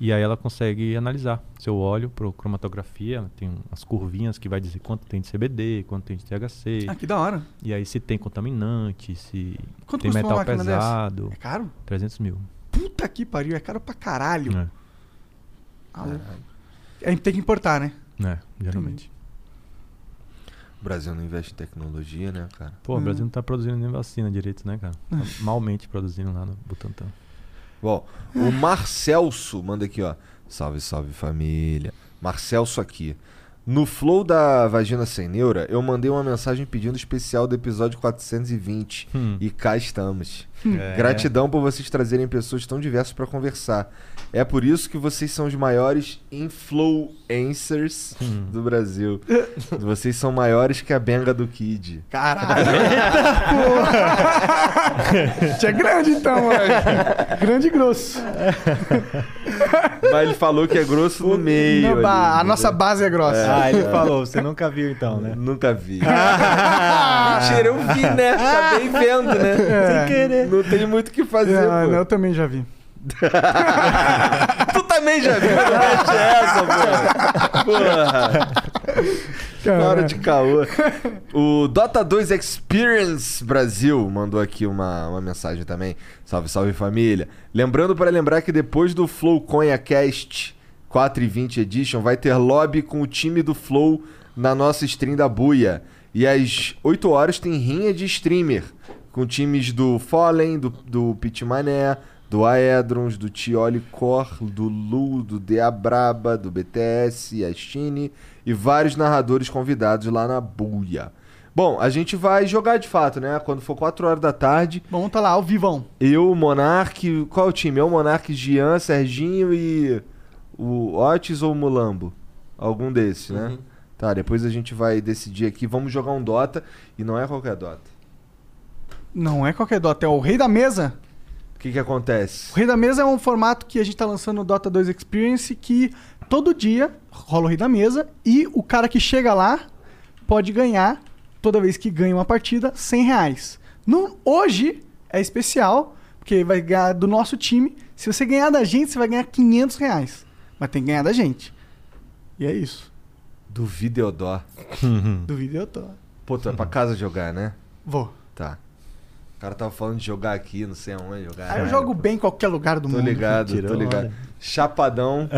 e aí ela consegue analisar seu óleo por cromatografia, ela tem umas curvinhas que vai dizer quanto tem de CBD, quanto tem de THC, Ah, que da hora. e aí se tem contaminante, se Quanto tem metal máquina dessa? pesado, É caro? 300 mil. Puta que pariu, é caro pra caralho. É, Ah, A gente tem que importar, né? é, geralmente. O Brasil não investe em tecnologia, né, cara? Pô, o Hum. Brasil não tá produzindo nem vacina direito, né, cara? Tá malmente produzindo lá no Butantan. Bom, o Marcelso manda aqui, ó. Salve, salve família. Marcelso aqui. No flow da Vagina Sem Neura, eu mandei uma mensagem pedindo especial do episódio 420. Hum. E cá estamos. É. Gratidão por vocês trazerem pessoas tão diversas pra conversar. É por isso que vocês são os maiores influencers Hum. do Brasil. vocês são maiores que a benga do Kid. Caralho. Porra. Tinha grande então, mano. Grande e grosso. Mas ele falou que é grosso no meio. Não, ali, a entendeu? nossa base é grossa. Ah, ele falou, você nunca viu então, né? Nunca vi. Mentira, eu vi, né? Acabei vendo, né? É. querer. Não tem muito o que fazer, Ah, pô. não, eu também já vi. Tu também já viu, mete essa, pô. Porra. Hora de caô. O Dota 2 Experience Brasil mandou aqui uma, uma mensagem também. Salve, salve família. Lembrando para lembrar que depois do Flow Conha Cast 4 e 20 Edition vai ter lobby com o time do Flow na nossa stream da Buia. E às 8 horas tem rinha de streamer com times do Fallen, do, do Pit Mané, do Aedrons, do Tioli Cor, do Lu, do Dea Braba, do BTS, a Chine e vários narradores convidados lá na Buia. Bom, a gente vai jogar de fato, né? Quando for 4 horas da tarde, Vamos tá lá, ao vivão. eu, Monark, qual é o time? É o Monark, Gian, Serginho e o Otis ou o Mulambo? Algum desses, né? Uhum. Tá, depois a gente vai decidir aqui. Vamos jogar um Dota e não é qualquer Dota. Não é qualquer Dota, é o Rei da Mesa. O que que acontece? O Rei da Mesa é um formato que a gente tá lançando no Dota 2 Experience que todo dia rola o Rei da Mesa e o cara que chega lá pode ganhar, toda vez que ganha uma partida, 100 reais. No, hoje é especial, porque vai ganhar do nosso time. Se você ganhar da gente, você vai ganhar 500 reais. Mas tem que ganhar da gente. E é isso. Do Videodó. Do tô. Pô, tu é pra casa jogar, né? Vou. Tá. O cara tava falando de jogar aqui, não sei aonde jogar. Aí eu jogo bem em qualquer lugar do Tô mundo. ligado, tô ligado. hora. Chapadão.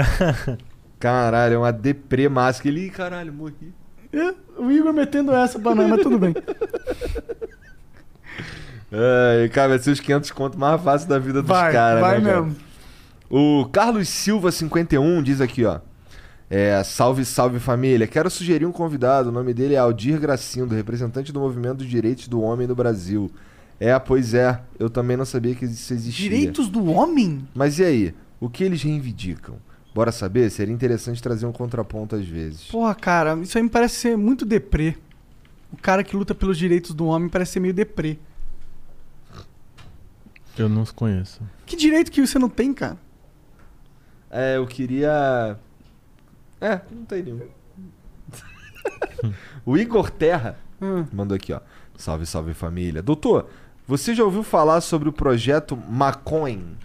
Caralho, é uma deprê máscara. Ele, Ih, caralho, morri. É, O Igor metendo essa pra nós, mas tudo bem. Ai, cara, vai ser os 500 conto mais fácil da vida dos Vai, caras, vai né, cara? mesmo. O Carlos Silva 51 diz aqui, ó. É, salve, salve família. Quero sugerir um convidado. O nome dele é Aldir Gracindo, representante do movimento dos direitos do homem no Brasil. É, pois é. Eu também não sabia que isso existia. Direitos do homem? Mas e aí? O que eles reivindicam? Bora saber? Seria interessante trazer um contraponto às vezes. Porra, cara, isso aí me parece ser muito deprê. O cara que luta pelos direitos do homem parece ser meio deprê. Eu não os conheço. Que direito que você não tem, cara? É, eu queria. É, não tem nenhum. o Igor Terra Hum. mandou aqui, ó. Salve, salve família. Doutor, você já ouviu falar sobre o projeto Macoin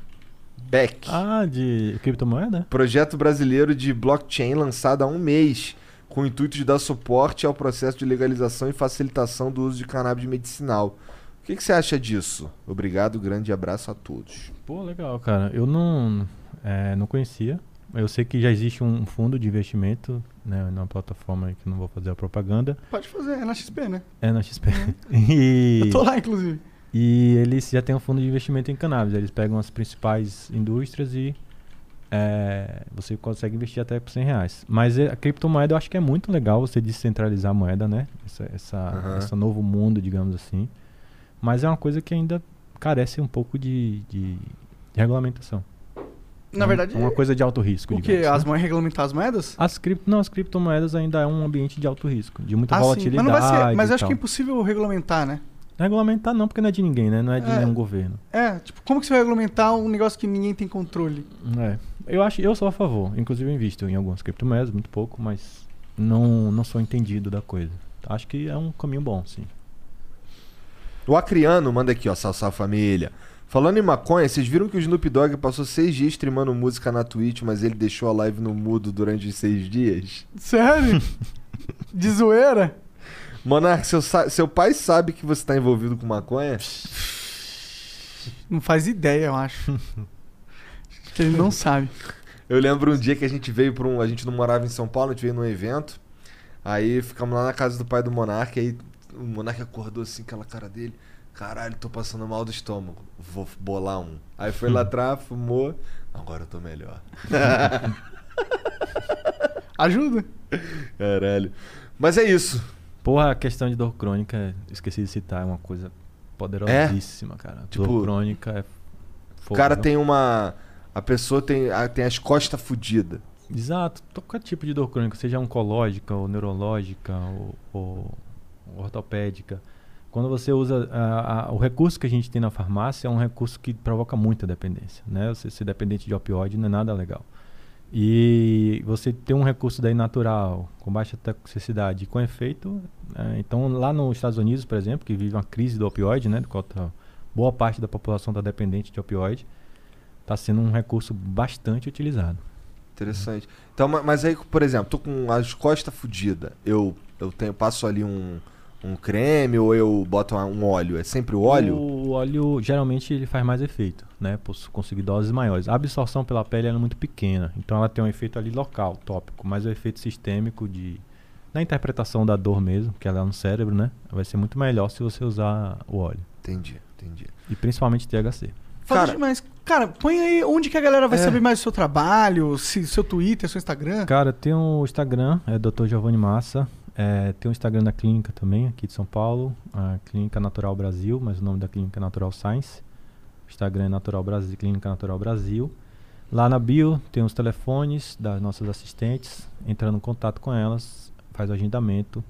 Beck? Ah, de criptomoeda? Projeto brasileiro de blockchain lançado há um mês, com o intuito de dar suporte ao processo de legalização e facilitação do uso de cannabis medicinal. O que, que você acha disso? Obrigado, grande abraço a todos. Pô, legal, cara. Eu não, é, não conhecia. Eu sei que já existe um fundo de investimento, né, numa plataforma que não vou fazer a propaganda. Pode fazer, é na XP, né? É na XP. e, Eu tô lá, inclusive. E eles já têm um fundo de investimento em cannabis. Eles pegam as principais indústrias e é, você consegue investir até por 100 reais. Mas é- a criptomoeda eu acho que é muito legal você descentralizar a moeda, né? Essa, essa, esse novo mundo, digamos assim. Mas é uma coisa que ainda carece um pouco de, de- de regulamentação. Na É verdade, é uma coisa de alto risco. o que? digamos, As né? moedas regulamentar as moedas? As cripto, não, as criptomoedas ainda é um ambiente de alto risco, de muita Ah, sim. volatilidade. Mas não vai ser. Mas e acho que é tal. impossível regulamentar, né? Regulamentar não, porque não é de ninguém, né? Não é de É. nenhum governo. É, tipo, como que você vai regulamentar um negócio que ninguém tem controle? É. Eu acho, eu sou a favor. Inclusive eu invisto em algumas criptomoedas, muito pouco, mas não, não sou entendido da coisa. Acho que é um caminho bom, sim. O Acriano manda aqui, ó, salve família. Falando em maconha, vocês viram que o Snoop Dogg passou seis dias streamando música na Twitch, mas ele deixou a live no mudo durante os seis dias? Sério? De zoeira? Monark, seu, seu pai sabe que você tá envolvido com maconha? Não faz ideia, eu acho. Ele não sabe. Eu lembro um dia que a gente veio pra um. A gente não morava em São Paulo, a gente veio num evento. Aí ficamos lá na casa do pai do Monark, aí o Monark acordou assim, aquela cara dele. Caralho, tô passando mal do estômago. Vou bolar um. Aí foi lá atrás, fumou. Agora eu tô melhor. Ajuda? Caralho. Mas é isso. Porra, a questão de dor crônica, esqueci de citar, é uma coisa poderosíssima, cara. Tipo, dor crônica é O cara viu? tem uma. A pessoa tem, a- tem as costas fodidas. Exato, qualquer tipo de dor crônica, seja oncológica, ou neurológica, ou, ou ortopédica. Quando você usa a- a- o recurso que a gente tem na farmácia é um recurso que provoca muita dependência, né? Você ser dependente de opioide não é nada legal. E você ter um recurso daí natural, com baixa toxicidade, com efeito, é, então lá nos Estados Unidos, por exemplo, que vive uma crise do opioide, né? Do qual tá- boa parte da população está dependente de opioide, está sendo um recurso bastante utilizado. Interessante. Então, ma- mas aí, por exemplo, tô com as costas fodidas. Eu, eu tenho, passo ali um, um creme ou eu boto um óleo? É sempre o óleo? O óleo geralmente ele faz mais efeito, né? Conseguir doses maiores. A absorção pela pele é muito pequena, então ela tem um efeito ali local, tópico, mas o efeito sistêmico de na interpretação da dor mesmo, que ela é no cérebro, né? Vai ser muito melhor se você usar o óleo Entendi, entendi. e principalmente THC. Fala Cara- demais. Cara, põe aí onde que a galera vai É. saber mais do seu trabalho, se, seu Twitter, seu Instagram. Cara, tem o Instagram, é Dr. Giovanni Massa. É, tem o Instagram da clínica também, aqui de São Paulo, a Clínica Natural Brasil, mas o nome da clínica é Natural Science. Instagram é Natural Brasil, Clínica Natural Brasil. Lá na bio tem os telefones das nossas assistentes, entrando em contato com elas, faz o agendamento.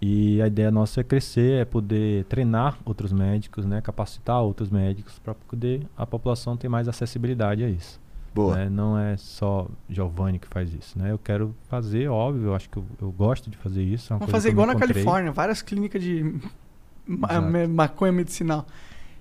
E a ideia nossa é crescer, é poder treinar outros médicos, né, capacitar outros médicos para poder a população ter mais acessibilidade a isso Boa. né? Não é só Giovanni que faz isso, né? Eu quero fazer, óbvio, eu acho que eu, eu gosto de fazer isso. é uma Vamos coisa fazer igual na encontrei. Califórnia, várias clínicas de ma- maconha medicinal.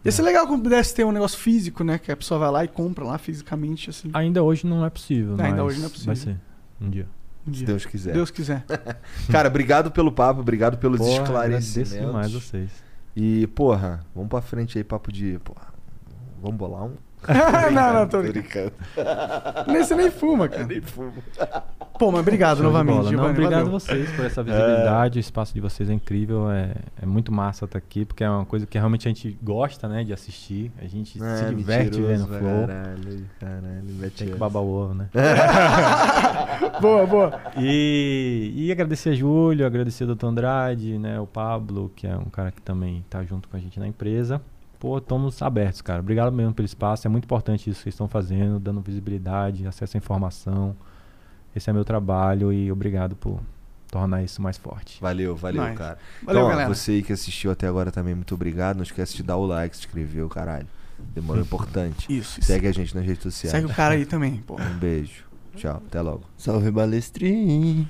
Ia É. ser legal quando pudesse ter um negócio físico, né? Que a pessoa vai lá e compra lá fisicamente, assim. Ainda hoje não é possível, Ainda mas hoje não é possível. Vai ser, um dia. um Se dia. Deus quiser. Deus quiser. Cara, obrigado pelo papo, obrigado pelos Porra, agradeço esclarecimentos. demais vocês. E, porra, vamos pra frente aí, papo de. Porra, vamos bolar um? Não, não, tô brincando. brincando. Nem, você nem fuma, cara. Nem fumo. Pô, mas obrigado Show novamente. Não, obrigado valeu. a vocês por essa visibilidade. O espaço de vocês é incrível. É, é muito massa estar aqui, porque é uma coisa que realmente a gente gosta, né? De assistir. A gente É, se diverte vendo Flow. Caralho, caralho, mete Tem que babar o ovo, né? Boa, boa. E, e agradecer a Júlio, agradecer ao Dr. Andrade, né? O Pablo, que é um cara que também tá junto com a gente na empresa. Pô, estamos abertos, cara. Obrigado mesmo pelo espaço. É muito importante isso que vocês estão fazendo, dando visibilidade, acesso à informação. Esse é meu trabalho e obrigado por tornar isso mais forte. Valeu, valeu, Nice. cara. Valeu, então, ó, galera. você aí que assistiu até agora também, muito obrigado. Não esquece de dar o like, se inscrever, o caralho. Demorou importante. Isso. Segue a gente nas redes sociais. Segue o cara aí também, pô. Um beijo. Tchau, até logo. Salve balestrinho.